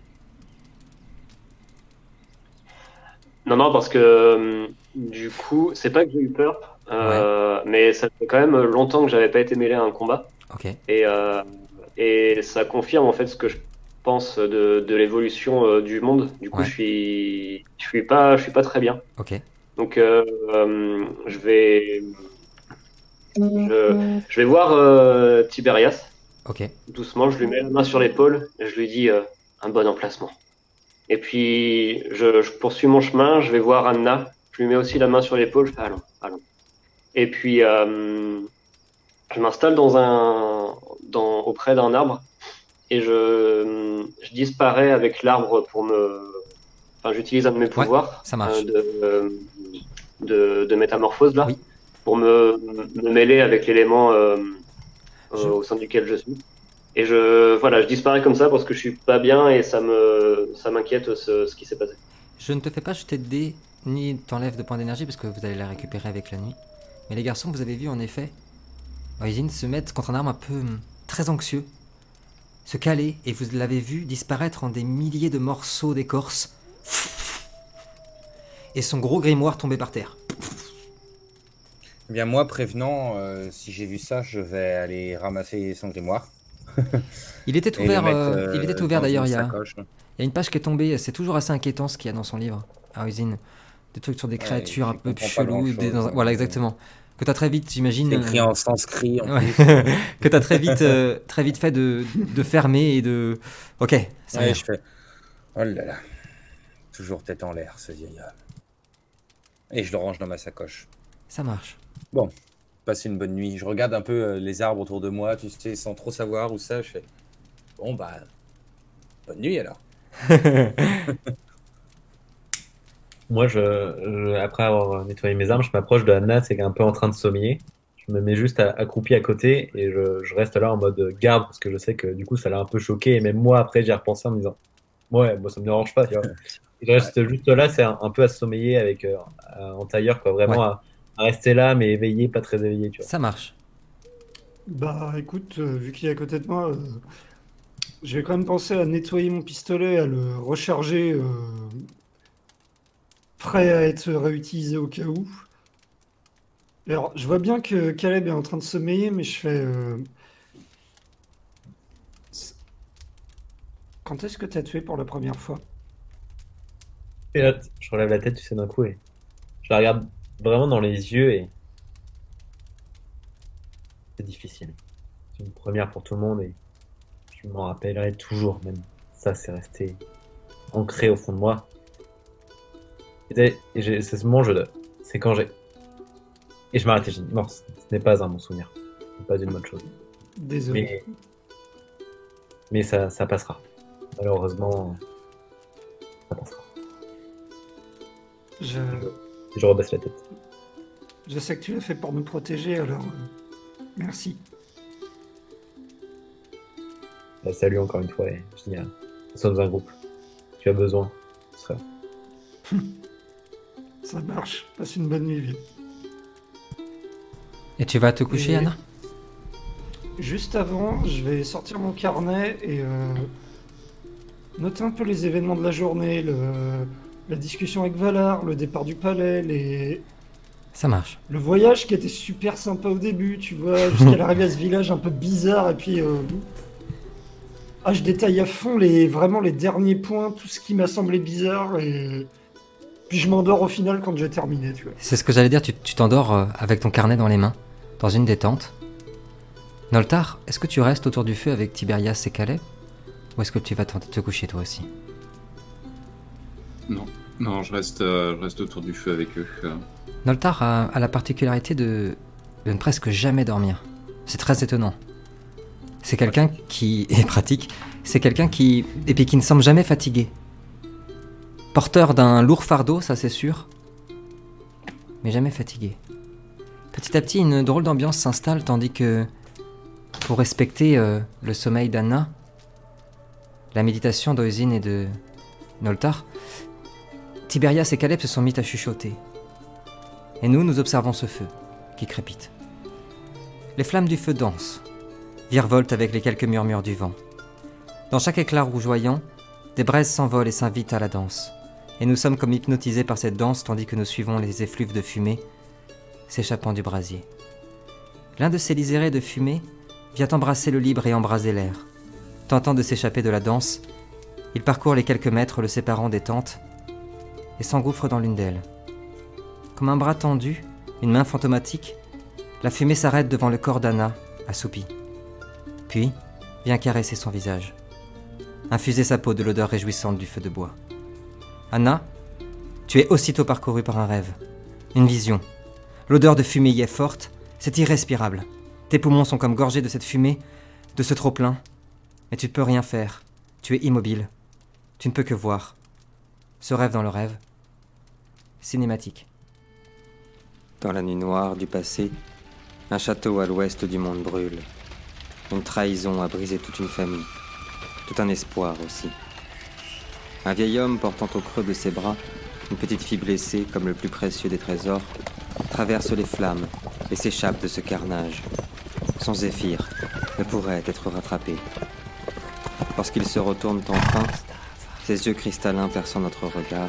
Non, non, parce que euh, du coup, c'est pas que j'ai eu peur, euh, mais ça fait quand même longtemps que j'avais pas été mêlé à un combat. Et, euh, et ça confirme en fait ce que je pense de, de l'évolution euh, du monde. Du coup, Ouais. je suis, je suis pas, je suis pas très bien. Donc, je vais, je, je vais voir euh, Tiberias doucement. Je lui mets la main sur l'épaule et je lui dis euh, un bon emplacement. Et puis, je, je poursuis mon chemin. Je vais voir Anna. Je lui mets aussi la main sur l'épaule. Je fais allons, allons. Et puis, euh, je m'installe dans un, dans, auprès d'un arbre et je, je disparais avec l'arbre pour me. Enfin, j'utilise un de mes pouvoirs ça marche. euh, de, de, de métamorphose là Oui. pour me, me mêler avec l'élément euh, euh, Je- au sein duquel je suis. Et je voilà, je disparais comme ça parce que je suis pas bien et ça me ça m'inquiète ce, ce qui s'est passé. Je ne te fais pas jeter de dés, ni t'enlève de points d'énergie parce que vous allez la récupérer avec la nuit. Mais les garçons, vous avez vu en effet, Oisin se mettre contre un arbre un peu hum, très anxieux, se caler, et vous l'avez vu disparaître en des milliers de morceaux d'écorce. Et son gros grimoire tomber par terre. Eh bien, moi, prévenant, euh, si j'ai vu ça, je vais aller ramasser son grimoire. Il était ouvert, mettre, euh, euh, il était ouvert dans d'ailleurs. Il y, a, sacoche. il y a une page qui est tombée. C'est toujours assez inquiétant ce qu'il y a dans son livre, à Oisin. Des trucs sur des créatures un peu des- grand-chose, dans- Voilà, euh, exactement. Que t'as très vite, j'imagine. C'est euh, écrit en sanskrit. en Ouais. plus. que t'as très vite, euh, très vite fait de, de fermer et de. Ok, ça Ouais, je fais. Oh là là. Toujours tête en l'air, ce vieil homme. Et je le range dans ma sacoche. Ça marche. Passe une bonne nuit. Je regarde un peu euh, les arbres autour de moi, tu sais, sans trop savoir où ça. Je fais. Bon, bah. Bonne nuit alors. Moi, je, je- après avoir nettoyé mes armes, je m'approche de Anna, c'est un peu en train de sommeiller. Je me mets juste à- accroupi à côté et je, je reste là en mode garde parce que je sais que du coup ça l'a un peu choqué et même moi après j'y ai repensé en me disant ouais moi ça me dérange pas tu vois. Je reste juste là c'est un, un peu à sommeiller avec euh, en tailleur quoi vraiment Ouais. à, à rester là mais éveillé pas très éveillé tu vois. Ça marche. Bah écoute, euh, vu qu'il est à côté de moi, euh, je vais quand même penser à nettoyer mon pistolet, à le recharger, euh, prêt à être réutilisé au cas où. Alors, je vois bien que Caleb est en train de sommeiller, mais je fais. euh, Quand est-ce que t'as tué pour la première fois? Je relève la tête tu sais d'un coup et je la regarde vraiment dans les yeux et c'est difficile. C'est une première pour tout le monde et je m'en rappellerai toujours même. Ça c'est resté ancré au fond de moi. Et, c'est ce moment je donne. C'est quand j'ai et je m'arrête et je dis non, ce ce n'est pas un bon souvenir. Ce n'est pas une bonne chose. Désolé. Mais, mais ça, ça passera. Malheureusement, ça passera. Je, Je rebaisse la tête. je sais que tu l'as fait pour nous protéger, alors euh, merci. Je la salue encore une fois et je dis, euh, nous sommes un groupe. Tu as besoin. sera- Ça marche. Passe une bonne nuit, vieux. Et tu vas te coucher, Et- Anna? Juste avant, je vais sortir mon carnet et euh, noter un peu les événements de la journée, le- la discussion avec Valar, le départ du palais, les... Ça marche. le voyage qui était super sympa au début, tu vois, jusqu'à l'arrivée à ce village un peu bizarre, et puis... euh, Ah, je détaille à fond les, vraiment les derniers points, tout ce qui m'a semblé bizarre, et... Puis je m'endors au final quand j'ai terminé, tu vois. C'est ce que j'allais dire, tu t'endors euh, avec ton carnet dans les mains, dans une des tentes. Noltar, est-ce que tu restes autour du feu avec Tiberias et Calais? Ou est-ce que tu vas tenter de te coucher toi aussi? Non, non, je reste, euh, je reste autour du feu avec eux. euh. Noltar a, a la particularité de, de ne presque jamais dormir. C'est très étonnant. C'est quelqu'un qui est pratique, c'est quelqu'un qui. et puis qui ne semble jamais fatigué. Porteur d'un lourd fardeau, ça c'est sûr, mais jamais fatigué. Petit à petit, une drôle d'ambiance s'installe tandis que, pour respecter euh, le sommeil d'Anna, la méditation d'Oisin et de Noltar, Tiberias et Caleb se sont mis à chuchoter. Et nous, nous observons ce feu qui crépite. Les flammes du feu dansent, virevoltent avec les quelques murmures du vent. Dans chaque éclat rougeoyant, des braises s'envolent et s'invitent à la danse. Et nous sommes comme hypnotisés par cette danse tandis que nous suivons les effluves de fumée s'échappant du brasier. L'un de ces lisérés de fumée vient embrasser le libre et embraser l'air. Tentant de s'échapper de la danse, il parcourt les quelques mètres le séparant des tentes et s'engouffre dans l'une d'elles. Comme un bras tendu, une main fantomatique, la fumée s'arrête devant le corps d'Anna, assoupie. Puis vient caresser son visage. Infuser sa peau de l'odeur réjouissante du feu de bois. Anna, tu es aussitôt parcourue par un rêve, une vision. L'odeur de fumée y est forte, c'est irrespirable. Tes poumons sont comme gorgés de cette fumée, de ce trop-plein. Mais tu ne peux rien faire. Tu es immobile. Tu ne peux que voir. Ce rêve dans le rêve. Cinématique. Dans la nuit noire du passé, un château à l'ouest du monde brûle. Une trahison a brisé toute une famille. Tout un espoir aussi. Un vieil homme portant au creux de ses bras une petite fille blessée comme le plus précieux des trésors traverse les flammes et s'échappe de ce carnage. Son zéphyr ne pourrait être rattrapé. Lorsqu'ils se retournent enfin, ses yeux cristallins perçant notre regard.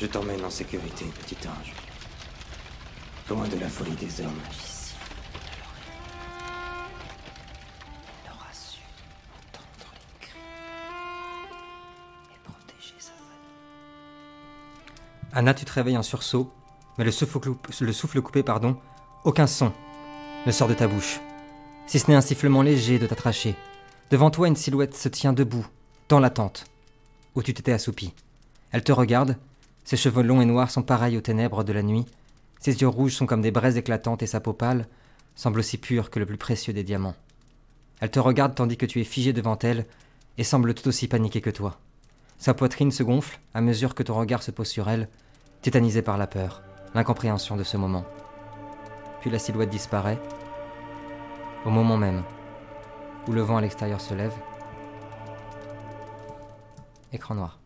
Je t'emmène en sécurité, petit ange. Loin de la folie des hommes. Anna, tu te réveilles en sursaut, mais le souffle, le souffle coupé, pardon, aucun son ne sort de ta bouche, si ce n'est un sifflement léger de ta trachée. Devant toi, une silhouette se tient debout, dans la tente, où tu t'étais assoupi. Elle te regarde, ses cheveux longs et noirs sont pareils aux ténèbres de la nuit, ses yeux rouges sont comme des braises éclatantes et sa peau pâle semble aussi pure que le plus précieux des diamants. Elle te regarde tandis que tu es figé devant elle et semble tout aussi paniquée que toi. Sa poitrine se gonfle à mesure que ton regard se pose sur elle, tétanisé par la peur, l'incompréhension de ce moment. Puis la silhouette disparaît, au moment même où le vent à l'extérieur se lève. Écran noir.